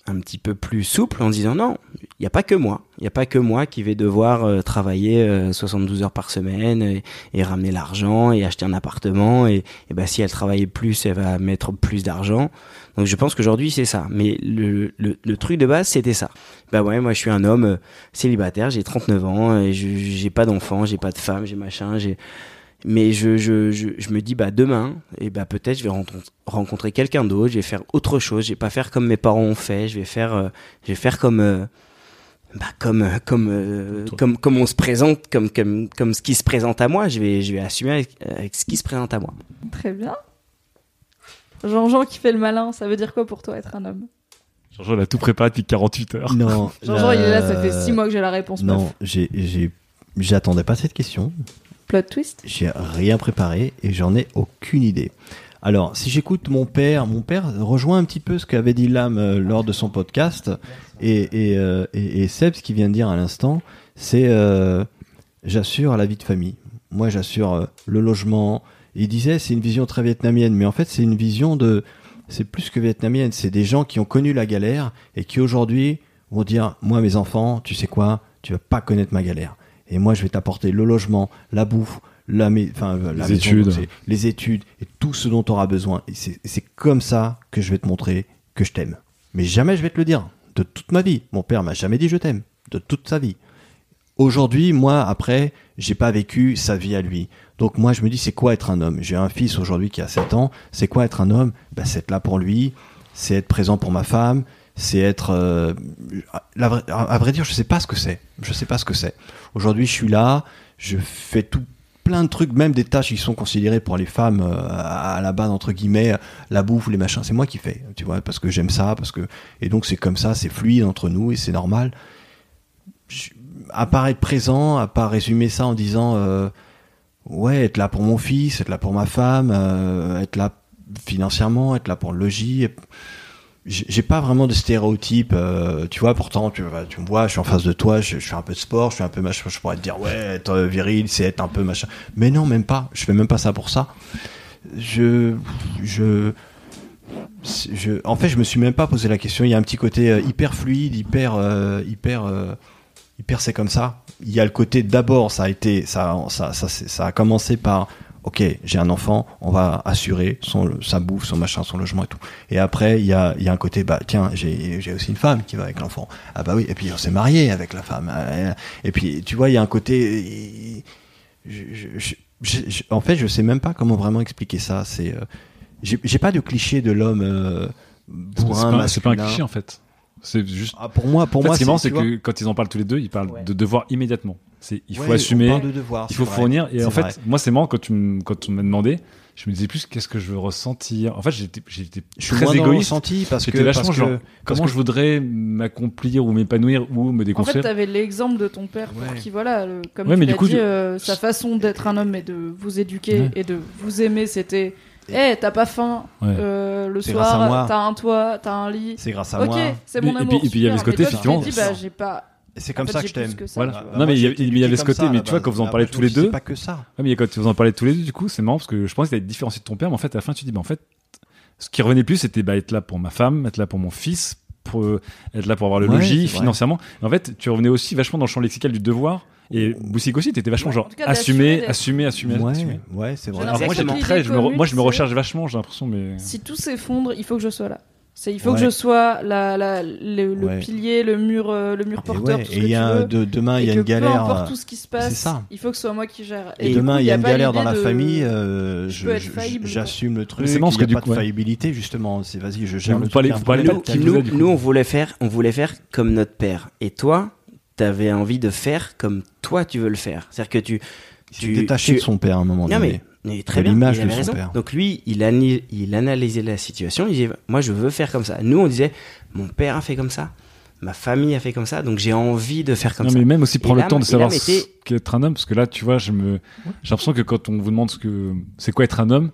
un petit peu plus souple en disant non, il n'y a pas que moi, il n'y a pas que moi qui vais devoir euh, travailler euh, 72 heures par semaine et, et ramener l'argent et acheter un appartement et, et ben si elle travaille plus, elle va mettre plus d'argent. Donc je pense qu'aujourd'hui c'est ça. Mais le, le, le truc de base c'était ça. Bah ouais, moi je suis un homme euh, célibataire, j'ai 39 ans et j'ai pas d'enfant, j'ai pas de femme, j'ai machin, j'ai mais je, je, je, je me dis bah demain et bah peut-être je vais rencontrer, rencontrer quelqu'un d'autre, je vais faire autre chose, je vais pas faire comme mes parents ont fait, je vais faire euh, je vais faire comme euh, bah comme euh, comme euh, comme comme on se présente comme comme comme ce qui se présente à moi, je vais je vais assumer avec, avec ce qui se présente à moi. Très bien. Jean-Jean qui fait le malin, ça veut dire quoi pour toi être un homme? Jean-Jean, il a tout préparé depuis 48 heures. Non. Jean-Jean, il est là, ça fait 6 mois que j'ai la réponse. Non, j'ai, j'attendais pas cette question. Plot twist? J'ai rien préparé et j'en ai aucune idée. Alors, si j'écoute mon père, mon père rejoint un petit peu ce qu'avait dit Lame euh, lors de son podcast et Seb, ce qu'il vient de dire à l'instant, c'est euh, j'assure la vie de famille. Moi, j'assure euh, le logement. Il disait c'est une vision très vietnamienne, mais en fait, c'est une vision de c'est plus que vietnamienne. C'est des gens qui ont connu la galère et qui aujourd'hui vont dire moi, mes enfants, tu sais quoi, tu vas pas connaître ma galère. Et moi, je vais t'apporter le logement, la bouffe, la, mais- enfin, la maison, études. les études et tout ce dont tu auras besoin. Et c'est c'est comme ça que je vais te montrer que je t'aime. Mais jamais je vais te le dire. De toute ma vie. Mon père m'a jamais dit je t'aime. De toute sa vie. Aujourd'hui, moi, après, j'ai pas vécu sa vie à lui. Donc moi, je me dis, c'est quoi être un homme? J'ai un fils aujourd'hui qui a 7 ans. C'est quoi être un homme? Ben, C'est être là pour lui, c'est être présent pour ma femme, c'est être... euh, à vrai dire, je sais pas ce que c'est. Je sais pas ce que c'est. Aujourd'hui, je suis là, je fais tout plein de trucs, même des tâches qui sont considérées pour les femmes euh, à la base entre guillemets, la bouffe, les machins, c'est moi qui fais, tu vois, parce que j'aime ça, parce que et donc c'est comme ça, c'est fluide entre nous et c'est normal. Je- à part être présent, à part résumer ça en disant euh, ouais, être là pour mon fils, être là pour ma femme, euh, être là financièrement, être là pour le logis. J'ai pas vraiment de stéréotypes, euh, tu vois. Pourtant, tu, vois, tu me vois, je suis en face de toi, je, je fais un peu de sport, je fais un peu machin. Je pourrais te dire, ouais, être viril, c'est être un peu machin. Mais non, même pas. Je fais même pas ça pour ça. Je, je, je, en fait, je me suis même pas posé la question. Il y a un petit côté euh, hyper fluide, hyper, euh, hyper, euh, hyper. C'est comme ça. Il y a le côté d'abord, ça a été, ça, ça, ça a commencé par. Ok, j'ai un enfant, on va assurer son, sa bouffe, son machin, son logement et tout. Et après, il y a, il y a un côté, bah tiens, j'ai j'ai aussi une femme qui va avec l'enfant. Ah bah oui, et puis on s'est marié avec la femme. Et puis, tu vois, il y a un côté. je- je- je- je- je- en fait, je sais même pas comment vraiment expliquer ça. C'est, euh, j'ai pas de cliché de l'homme euh, C'est bourrin, pas, c'est pas un cliché en fait. C'est juste. Ah, pour moi, pour en fait, moi, ce qui est marrant, c'est c'est tu vois, que quand ils en parlent tous les deux, ils parlent Ouais. de devoir immédiatement. C'est il faut ouais, assumer, parle de devoir, il c'est faut vrai. fournir. Et C'est en fait, vrai. moi, c'est marrant quand tu me- quand on m'a demandé, je me disais plus qu'est-ce que je veux ressentir? En fait, j'étais j'étais je suis très moins égoïste. ressenti parce que vachement parce genre que- comment je voudrais m'accomplir ou m'épanouir ou me En fait, déconstruire? t'avais l'exemple de ton père pour qui, voilà, le- comme Ouais, tu mais l'as du coup, dit, je- euh, sa façon d'être un homme et de vous éduquer Ouais. et de vous aimer, c'était Eh, t'as pas faim Ouais. euh, le C'est soir, t'as un toit, t'as un lit. c'est grâce à Ok, moi. c'est Et mon puis- amour. et puis il y avait ce côté, effectivement, dit, bah, j'ai pas. C'est en comme fait, ça que je t'aime. Voilà. tu. Non, mais moi, il y avait- été il y avait éduqué ce côté, ça, mais tu vois, quand vous en parlez tous les deux- pas que ça. Ouais, mais quand vous en parlez tous les deux, du coup, c'est marrant parce que je pense que t'avais différencié de ton père, mais en fait, à la fin, tu dis, bah, en fait, ce qui revenait plus, c'était bah, être là pour ma femme, être là pour mon fils, pour euh, être là pour avoir le Ouais, logis, c'est vrai. financièrement. En fait, tu revenais aussi vachement dans le champ lexical du devoir. Et Boussic aussi, t'étais vachement Ouais, genre cas, d'assumer assumer, d'être- assumer. Ouais, ouais, c'est vrai. Alors moi, très, je me, re- moi, je me recherche c'est- vachement, j'ai l'impression, mais. Si tout s'effondre, il faut que je sois là. C'est il faut Ouais. que je sois la, la- le, le Ouais. pilier, le mur, euh, le mur Et porteur, ouais, tout ce et que y tu a veux. un- de, demain, il y a et une que Peu galère. importe tout ce qui se passe, il faut que ce soit moi qui gère. Et du demain, il y a une galère dans la de- famille. euh, J'assume le truc. c'est il parce n'y a que du pas coup, de ouais. faillibilité, justement. C'est vas-y, je gère Vous le truc. parlez- vous parlez nous, pas nous, nous, on voulait faire, on voulait faire comme notre père. Et toi, t'avais envie de faire comme toi tu veux le faire. C'est-à-dire que tu, Il s'est détaché tu- de son père à un moment Non donné. mais, mais très De bien, l'image il de avait son raison. père. Donc lui, il, ani- il analysait la situation, il disait, moi je veux faire comme ça. Nous, on disait, mon père a fait comme ça, ma famille a fait comme ça, donc j'ai envie de faire comme non, ça. mais même aussi prendre le temps de savoir ce qu'est être un homme, parce que là, tu vois, je me, j'ai l'impression que quand on vous demande ce que, c'est quoi être un homme,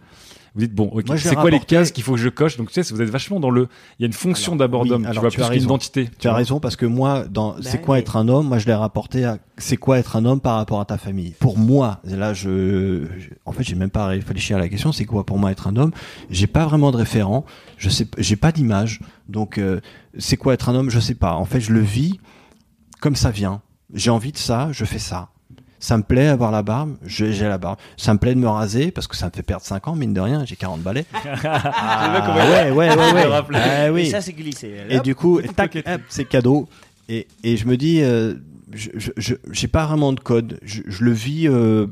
vous dites, bon, ok, c'est quoi les cases qu'il faut que je coche? Donc, tu sais, vous êtes vachement dans le, il y a une fonction d'abord oui, d'homme, tu vois, tu plus qu'une identité. Tu as vois. raison parce que moi, dans Bah c'est quoi oui. être un homme? Moi, je l'ai rapporté à c'est quoi être un homme par rapport à ta famille? Pour moi, et là, je, je- en fait, j'ai même pas réfléchi à la question. C'est quoi pour moi être un homme? J'ai pas vraiment de référent. Je sais, j'ai pas d'image. Donc, euh, c'est quoi être un homme? Je sais pas. En fait, je le vis comme ça vient. J'ai envie de ça, je fais ça. Ça me plaît avoir la barbe, j'ai la barbe. Ça me plaît de me raser parce que ça me fait perdre 5 ans, mine de rien, j'ai 40 balais. Ah, ouais, ouais, ouais, ouais. Ah, oui. Et ça, c'est glissé. Et du coup, tac, hop, c'est cadeau. Et, et je me dis, euh, je j'ai pas vraiment de code. Je, je le vis euh,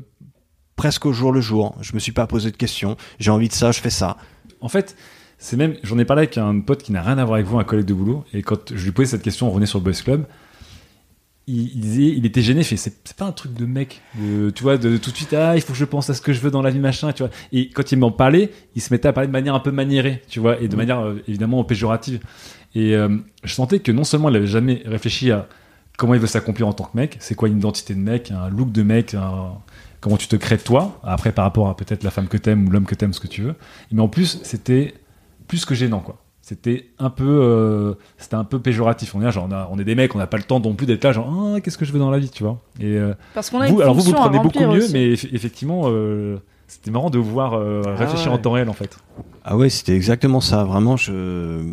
presque au jour le jour. Je me suis pas posé de questions. J'ai envie de ça, je fais ça. En fait, c'est même, j'en ai parlé avec un pote qui n'a rien à voir avec vous, un collègue de boulot, et quand je lui posais cette question, on revenait sur le Boys Club, il, était gêné, fait, c'est c'est pas un truc de mec, de- tu vois, de, tout de suite, ah, il faut que je pense à ce que je veux dans la vie, machin, tu vois. Et quand il m'en parlait, il se mettait à parler de manière un peu maniérée, tu vois, et de manière euh, évidemment péjorative. Et euh, je sentais que non seulement il avait jamais réfléchi à comment il veut s'accomplir en tant que mec, c'est quoi une identité de mec, un look de mec, un- comment tu te crées toi, après par rapport à peut-être la femme que t'aimes ou l'homme que t'aimes, ce que tu veux. Mais en plus, c'était plus que gênant, quoi. C'était un peu, euh, c'était un peu péjoratif. On est là, genre, on, a- on est des mecs, on n'a pas le temps non plus d'être là, genre, ah, qu'est-ce que je veux dans la vie, tu vois? Et euh, Parce qu'on a vous, une alors vous, vous prenez beaucoup mieux, aussi. mais eff- effectivement, euh, c'était marrant de vous voir euh, réfléchir ouais. en temps réel, en fait. Ah ouais, c'était exactement ça. Vraiment, je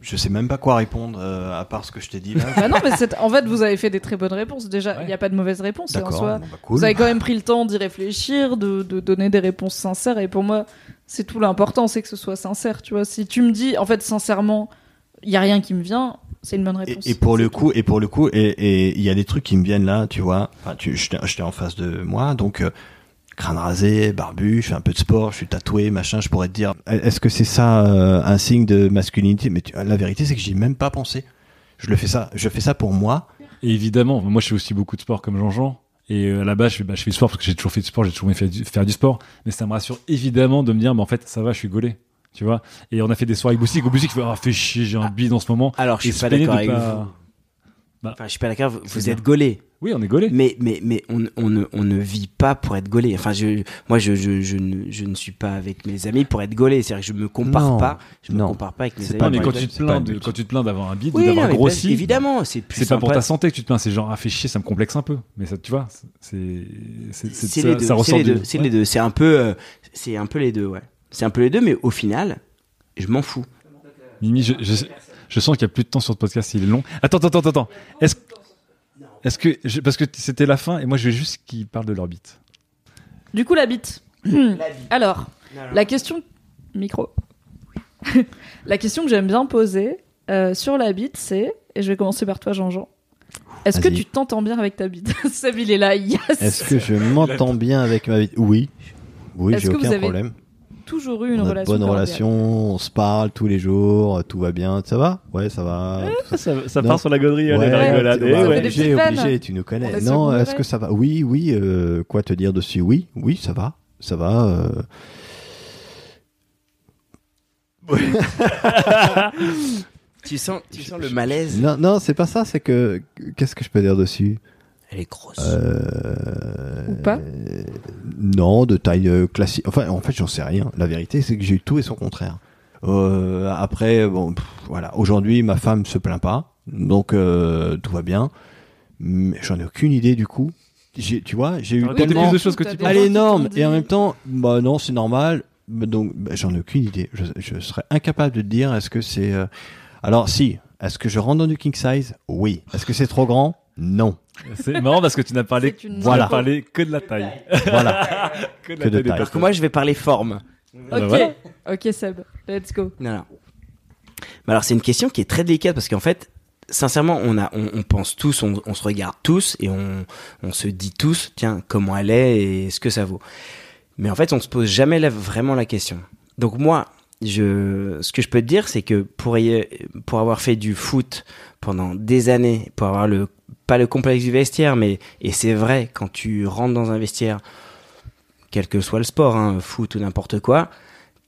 je sais même pas quoi répondre euh, à part ce que je t'ai dit là. Bah non, mais en fait, vous avez fait des très bonnes réponses. Déjà, il Ouais. n'y a pas de mauvaise réponse. en D'accord. soi, bon, bah, cool. Vous avez quand même pris le temps d'y réfléchir, de, de donner des réponses sincères. Et pour moi, c'est tout l'important, c'est que ce soit sincère. Tu vois, si tu me dis, en fait, sincèrement, il y a rien qui me vient, c'est une bonne réponse. et pour le coup, et pour le coup, et et il y a des trucs qui me viennent là, tu vois. Enfin, tu, j'étais j'étais en face de moi, donc euh, crâne rasé, barbu, je fais un peu de sport, je suis tatoué, machin. Je pourrais te dire, est-ce que c'est ça euh, un signe de masculinité? Mais tu- la vérité, c'est que j'y ai même pas pensé. Je le fais ça, je fais ça pour moi. Et évidemment, moi je fais aussi beaucoup de sport comme Jean-Jean. Et euh, là-bas, je fais, bah, je fais du sport parce que j'ai toujours fait du sport, j'ai toujours aimé faire du, faire du sport. Mais ça me rassure évidemment de me dire, bah, en fait, ça va, je suis gaulé. Tu vois? Et on a fait des soirées avec Boussic. Au Boussic, fait, ah, fais chier, j'ai un bide en ce moment. Alors, je suis pas d'accord avec pas- vous. Bah, Enfin, je suis pas d'accord. Vous, vous êtes gaulé. Oui, on est gaulé. Mais, mais, mais on, on, ne, on ne vit pas pour être gaulé. Enfin, je, moi, je, je, je, ne, je ne suis pas avec mes amis pour être gaulé. C'est-à-dire que je me compare Non, pas. Je me non. compare pas avec mes C'est amis. pas Non, mais quand tu, te plains de, quand tu te plains d'avoir un bide Oui, ou d'avoir non, grossi, bah, évidemment, c'est plus c'est pas pour ta santé que tu te plains, c'est genre, ah, fais chier, ça me complexe un peu. Mais ça, tu vois, c'est, c'est, les deux. ça C'est les deux. C'est Ouais. les deux. C'est un peu, euh, c'est un peu les deux, ouais. C'est un peu les deux, mais au final, je m'en fous. Mimi, je, je, je sens qu'il y a plus de temps sur le podcast, il est long. Attends, attends, attends, attends. Est-ce, est-ce que, je- parce que c'était la fin et moi je veux juste qu'ils parlent de leur bite. Du coup, la bite. Alors, la question. Micro. la question que j'aime bien poser euh, sur la bite, c'est. Et je vais commencer par toi, Jean-Jean. Est-ce que tu t'entends bien avec ta bite? Seb, il est là, yes Est-ce que je m'entends bien avec ma vie Oui. Oui, j'ai aucun problème. Toujours eu une on a de relation. bonne cordiale relation, on se parle tous les jours, tout va bien. Ça va? Ouais, ça va. Ça, part sur la gauderie, Ouais, la rigolade, eh ouais. obligé, obligé, tu nous On connais. Non, est-ce que ça va? Oui, oui. euh, quoi te dire dessus Oui, oui, ça va, ça va. euh. Tu sens, tu sens le malaise? Non, non, c'est pas ça. C'est que qu'est-ce que je peux dire dessus Elle est grosse. Euh, Ou pas euh, Non, de taille euh, classique. Enfin, en fait, j'en sais rien. La vérité, c'est que j'ai eu tout et son contraire. Euh, après, bon, pff, voilà. Aujourd'hui, ma femme se plaint pas, donc euh, tout va bien. Mais j'en ai aucune idée du coup. J'ai- Tu vois, j'ai eu tellement. plus de choses que tu. Elle est énorme et en même temps, bah non, c'est normal. Mais Donc, bah, j'en ai aucune idée. Je, je serais incapable de te dire est-ce que c'est. euh, Alors, si. Est-ce que je rentre dans du king size? Oui. Est-ce que c'est trop grand? Non. C'est marrant parce que tu n'as parlé, tu Voilà. parlé que de la taille. Voilà. que de Que de des taille. Alors que moi, je vais parler forme. Ok, voilà. ok Seb, let's go. Non, non. Mais alors, c'est une question qui est très délicate parce qu'en fait, sincèrement, on, a, on, on pense tous, on, on se regarde tous et on, on se dit tous, tiens, comment elle est et ce que ça vaut? Mais en fait, on se pose jamais la- vraiment la question. Donc moi, je, ce que je peux te dire, c'est que pour, y- pour avoir fait du foot pendant des années, pour avoir le pas le complexe du vestiaire, mais et c'est vrai quand tu rentres dans un vestiaire, quel que soit le sport, hein, foot ou n'importe quoi,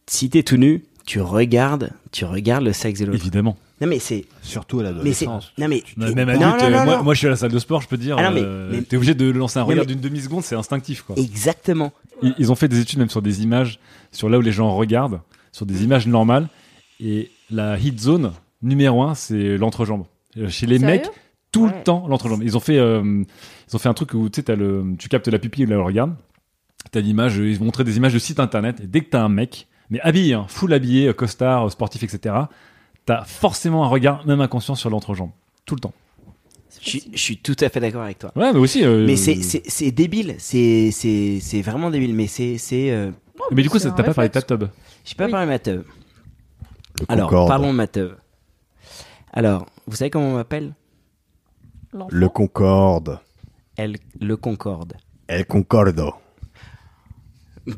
si t'es tout nu, tu regardes, tu regardes le sexe de l'autre. Évidemment. Non mais c'est, Surtout à mais c'est, l'adolescence. non mais, Même adulte, non, non, moi, je suis à la salle de sport, je peux te dire, Ah non, mais- euh, mais- t'es obligé de lancer un regard mais- d'une demi-seconde, c'est instinctif quoi. exactement. Ils, ils ont fait des études même sur des images, sur là où les gens regardent, sur des images normales, et la hit zone numéro un, c'est l'entrejambe. Euh, Chez les Sérieux mecs, tout Ouais. le temps l'entrejambe. Ils ont fait, euh, ils ont fait un truc où tu sais, t'as le, tu captes la pupille, le regard. T'as l'image, ils vont montrer des images de sites internet, et dès que t'as un mec, mais habillé, hein, full habillé, euh, costard, euh, sportif, etc., t'as forcément un regard, même inconscient, sur l'entrejambe. Tout le temps. Je, suis- je suis tout à fait d'accord avec toi. Ouais, mais aussi. euh, Mais c'est, c'est, c'est débile, c'est, c'est, c'est vraiment débile. Mais c'est, c'est, euh, Mais du coup, t'as pas parlé de ta tub. j'ai pas Oui. parlé de ma teub. Le Alors, parlons de ma teub. Alors, vous savez comment on m'appelle? Le Concorde. Elle, le Concorde. El Concordo.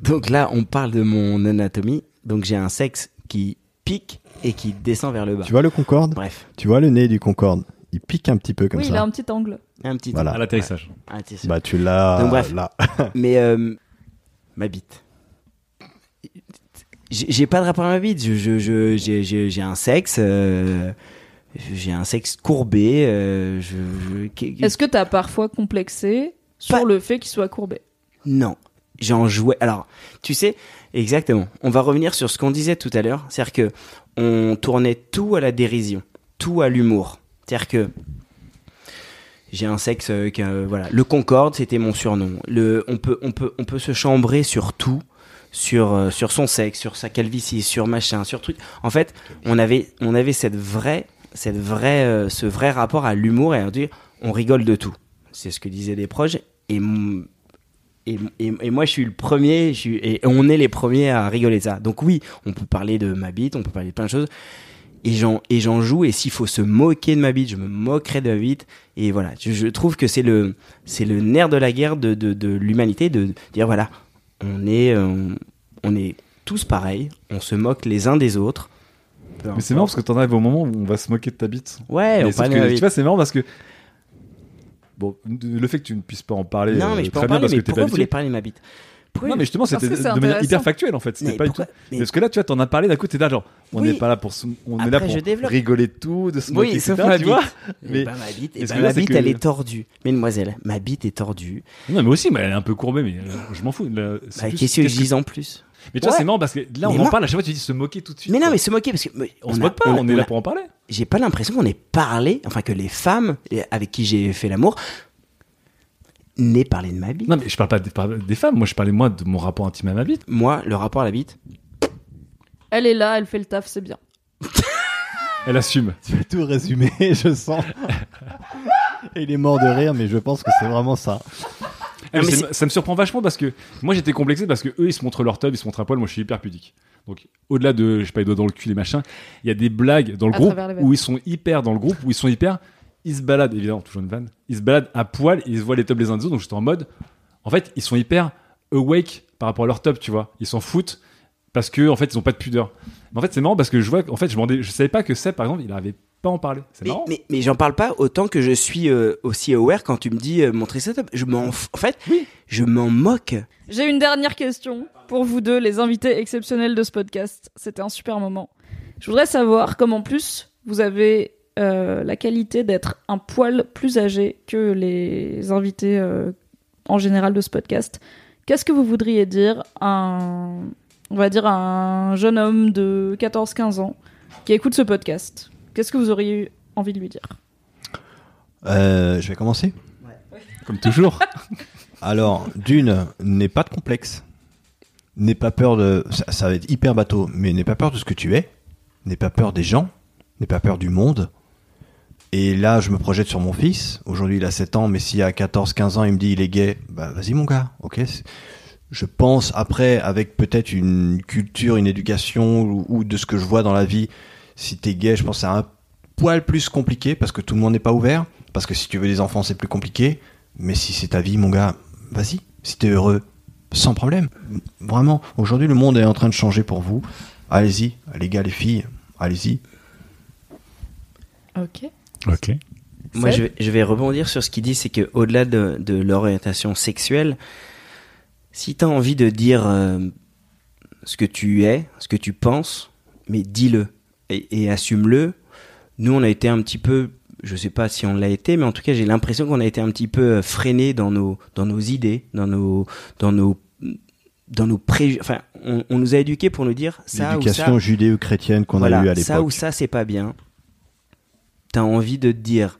Donc là, on parle de mon anatomie. Donc j'ai un sexe qui pique et qui descend vers le bas. Tu vois le Concorde? Bref. Tu vois le nez du Concorde? Il pique un petit peu comme oui, il a ça. un petit angle. Un petit Voilà. À l'atterrissage. Ah, sûr. Bah tu l'as Donc, bref. là. Mais euh, ma bite. J'ai j'ai pas de rapport à ma bite. Je, je, je- j'ai, j'ai- j'ai un sexe. euh, j'ai un sexe courbé. euh, je, je- qu'est- Est-ce que t'as parfois complexé sur Pas- le fait qu'il soit courbé? Non, j'en jouais. Alors, tu sais, exactement. On va revenir sur ce qu'on disait tout à l'heure. C'est-à-dire que on tournait tout à la dérision, tout à l'humour. C'est-à-dire que j'ai un sexe euh, que, euh, voilà, le Concorde, c'était mon surnom. Le, on peut, on peut, on peut se chambrer sur tout, sur, euh, sur son sexe, sur sa calvitie, sur machin, sur truc. En fait, on avait, on avait cette vraie, cette vraie, euh, ce vrai rapport à l'humour et à dire, on rigole de tout. C'est ce que disaient des proches. Et et, et- moi, je suis le premier, je et on est les premiers à rigoler de ça. Donc oui, on peut parler de ma bite, on peut parler de plein de choses. Et j'en, et j'en joue, et s'il faut se moquer de ma bite, je me moquerai de ma bite. Et voilà, je, je trouve que c'est le, c'est le nerf de la guerre de, de, de l'humanité, de dire voilà, on est, euh, on est tous pareils, on se moque les uns des autres. Mais c'est marrant parce que t'en arrives au moment où on va se moquer de ta bite. Ouais, on parle que, de tu vois, c'est marrant parce que. Bon, le fait que tu ne puisses pas en parler. Non, mais euh, je peux en parler, parce mais que pourquoi vous voulez parler de ma bite? Pourquoi Non, mais justement, c'était de manière hyper factuelle en fait. C'était pas du tout. mais- Parce que là, tu vois, t'en as parlé d'un coup, t'es là, genre, on Oui. n'est pas là pour se- on est là pour rigoler de tout, de se moquer, Oui, sauf ma tu bite. vois. Eh Mais- ben, ma bite, eh ben, ma bite, que- elle est tordue. Mesdemoiselle, ma bite est tordue. Non, mais aussi, mais elle est un peu courbée, mais euh, je m'en fous. Là, Bah, Qu'est-ce que je dise en plus? Mais tu vois, Ouais. c'est marrant parce que là, on Mais en moi- parle, à chaque fois, tu dis se moquer tout de suite. Mais non, quoi. mais se moquer parce que mais on, se a- moque pas, on, est là pour en parler. J'ai pas l'impression qu'on ait parlé, enfin que les femmes avec qui j'ai fait l'amour n'aient parlé de ma bite. Non, mais je parle pas des, femmes, moi je parlais moi de mon rapport intime à ma bite. Moi, le rapport à la bite, Elle est là, elle fait le taf, c'est bien. Elle assume. Tu vas tout résumer, je sens. Il est mort de rire, mais je pense que c'est vraiment ça. Eh, mais ça me surprend vachement parce que moi j'étais complexé parce que eux ils se montrent leur tub, ils se montrent à poil, moi je suis hyper pudique. Donc au-delà de, je sais pas, les doigts dans le cul, les machins, il y a des blagues dans le À groupe où ils sont hyper dans le groupe, où ils sont hyper, ils se baladent, évidemment, toujours une vanne, ils se baladent à poil, et ils se voient les tubs les uns des autres, donc j'étais en mode, en fait ils sont hyper awake par rapport à leur tub, tu vois, ils s'en foutent parce que en fait ils ont pas de pudeur. Mais en fait c'est marrant parce que je vois, en fait je, je savais pas que Seb par exemple il arrivait pas en parler. C'est mais, marrant. mais, mais j'en parle pas autant que je suis euh, aussi aware quand tu me dis euh, montrer ça. Je m'en, en fait, je m'en moque. J'ai une dernière question pour vous deux, les invités exceptionnels de ce podcast. C'était un super moment. Je voudrais savoir comment en plus vous avez euh, la qualité d'être un poil plus âgé que les invités euh, en général de ce podcast. Qu'est-ce que vous voudriez dire à un, on va dire à un jeune homme de 14-15 ans qui écoute ce podcast? Qu'est-ce que vous auriez eu envie de lui dire? Euh, je vais commencer. Comme toujours. Alors, d'une, n'aie pas de complexe. N'aie pas peur de. Ça, ça va être hyper bateau, mais n'aie pas peur de ce que tu es. N'aie pas peur des gens. N'aie pas peur du monde. Et là, je me projette sur mon fils. Aujourd'hui, il a 7 ans, mais s'il a 14, 15 ans, il me dit il est gay, bah vas-y, mon gars, ok? Je pense, après, avec peut-être une culture, une éducation, ou, ou de ce que je vois dans la vie, si t'es gay, je pense que c'est un poil plus compliqué, parce que tout le monde n'est pas ouvert. Parce que si tu veux des enfants, c'est plus compliqué. Mais si c'est ta vie, mon gars, vas-y. Si t'es heureux, sans problème. Vraiment, aujourd'hui, le monde est en train de changer pour vous. Allez-y, les gars, les filles, allez-y. Ok. ok. Moi, je vais, je vais rebondir sur ce qu'il dit, c'est que au-delà de, de l'orientation sexuelle, si tu as envie de dire euh, ce que tu es, ce que tu penses, mais dis-le et, et assume-le. Nous, on a été un petit peu, je sais pas si on l'a été, mais en tout cas, j'ai l'impression qu'on a été un petit peu freiné dans nos, dans nos idées, dans nos, dans nos, dans nos préjugés. Enfin, on, on nous a éduqués pour nous dire ça ou ça. L'éducation judéo-chrétienne qu'on Voilà, a eue à ça ou l'époque. ça, c'est pas bien. T'as envie de te dire,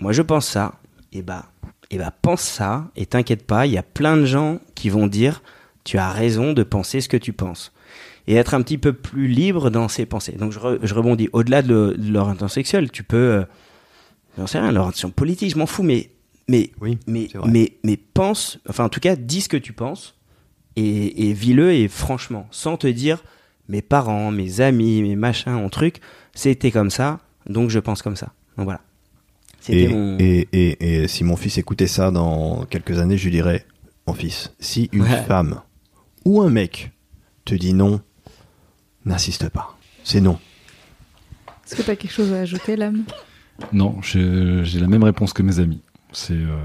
moi je pense ça, et bah, et bah pense ça, et t'inquiète pas, il y a plein de gens qui vont dire, tu as raison de penser ce que tu penses. Et être un petit peu plus libre dans ses pensées. Donc je, re- je rebondis, au-delà de, le- de l'orientation sexuelle, tu peux, euh, j'en sais rien, l'orientation politique, je m'en fous, mais, mais, Oui, mais, mais, mais pense, enfin en tout cas, dis ce que tu penses, et, et vis-le, et franchement, sans te dire, mes parents, mes amis, mes machins, mon truc, c'était comme ça, donc je pense comme ça. Donc voilà. Et, mon. et, et, et si mon fils écoutait ça dans quelques années, je lui dirais, mon fils, si une Ouais. femme ou un mec te dit non, n'insiste pas. C'est non. Est-ce que t'as quelque chose à ajouter, l'âme Non, j'ai la même réponse que mes amis. C'est, euh,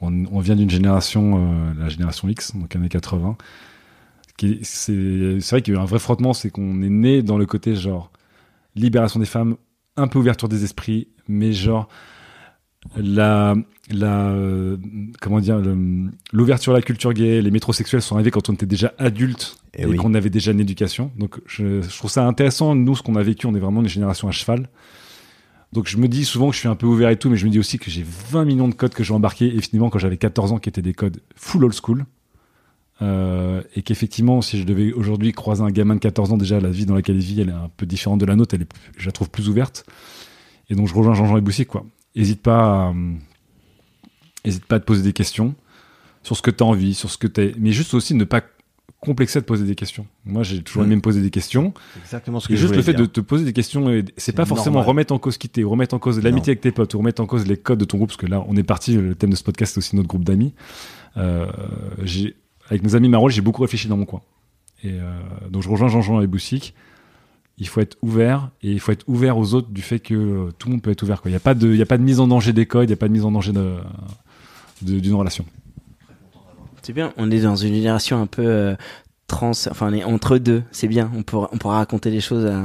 on, on vient d'une génération, euh, la génération X, donc années 80. qui est- C'est c'est vrai qu'il y a eu un vrai frottement, c'est qu'on est né dans le côté genre libération des femmes, un peu ouverture des esprits, mais genre la, la euh, comment dire, l'ouverture à la culture gay, les métrosexuels sont arrivés quand on était déjà adulte Eh et, oui. qu'on avait déjà une éducation. Donc je, je trouve ça intéressant. Nous, ce qu'on a vécu, on est vraiment une génération à cheval. Donc je me dis souvent que je suis un peu ouvert et tout, mais je me dis aussi que j'ai 20 millions de codes que j'ai embarqués, et finalement quand j'avais 14 ans, qui étaient des codes full old school. Euh, et qu'effectivement, si je devais aujourd'hui croiser un gamin de 14 ans, déjà la vie dans laquelle il vit, elle est un peu différente de la nôtre, elle est, je la trouve plus ouverte. Et donc je rejoins Jean-Jean et Boussic, quoi. Hésite pas, à, euh, hésite pas à te poser des questions sur ce que tu as envie, sur ce que tu mais juste aussi ne pas complexer de poser des questions. Moi, j'ai toujours aimé me poser des questions. Exactement ce que Et je juste le fait de te poser des questions, c'est pas forcément normal. remettre en cause qui t'es, remettre en cause l'amitié avec tes potes, ou remettre en cause les codes de ton groupe, parce que là, on est parti, le thème de ce podcast, c'est aussi notre groupe d'amis. Euh, j'ai, avec mes amis Marol, j'ai beaucoup réfléchi dans mon coin. Et euh, donc, je rejoins Jean-Jean et Boussic. Il faut être ouvert, et il faut être ouvert aux autres du fait que euh, tout le monde peut être ouvert. quoi. Il n'y a, pas de- il y a pas de mise en danger des codes, il n'y a pas de mise en danger de, de- d'une relation. C'est bien, on est dans une génération un peu euh, trans, enfin on est entre deux, c'est bien, on pourra, on pourra raconter les choses à...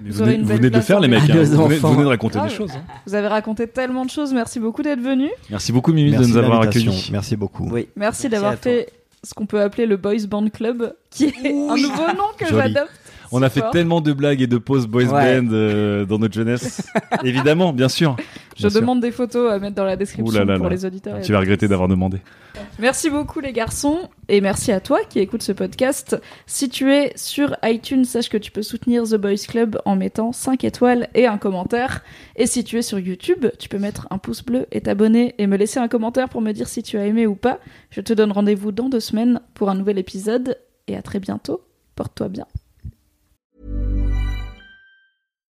Mais Vous venez, vous de le faire, les mecs. hein. Vous, venez, vous enfants. venez de raconter des choses. hein. Vous avez raconté tellement de choses. Merci beaucoup d'être venu. Merci beaucoup, Mimi, Merci de nous avoir accueillis. Merci beaucoup. Oui. Merci, d'avoir fait ce qu'on peut appeler le Boys Band Club, qui est un nouveau nom que Joli. j'adopte. On a fait fort. tellement de blagues et de pauses boys Ouais. band euh, dans notre jeunesse. Évidemment, bien sûr. Je Bien sûr. demande des photos à mettre dans la description Ouh là là pour là. les auditeurs. Tu vas regretter d'avoir demandé. Merci beaucoup les garçons et merci à toi qui écoute ce podcast. Si tu es sur iTunes, sache que tu peux soutenir The Boys Club en mettant 5 étoiles et un commentaire. Et si tu es sur YouTube, tu peux mettre un pouce bleu et t'abonner et me laisser un commentaire pour me dire si tu as aimé ou pas. Je te donne rendez-vous dans deux semaines pour un nouvel épisode et à très bientôt. Porte-toi bien.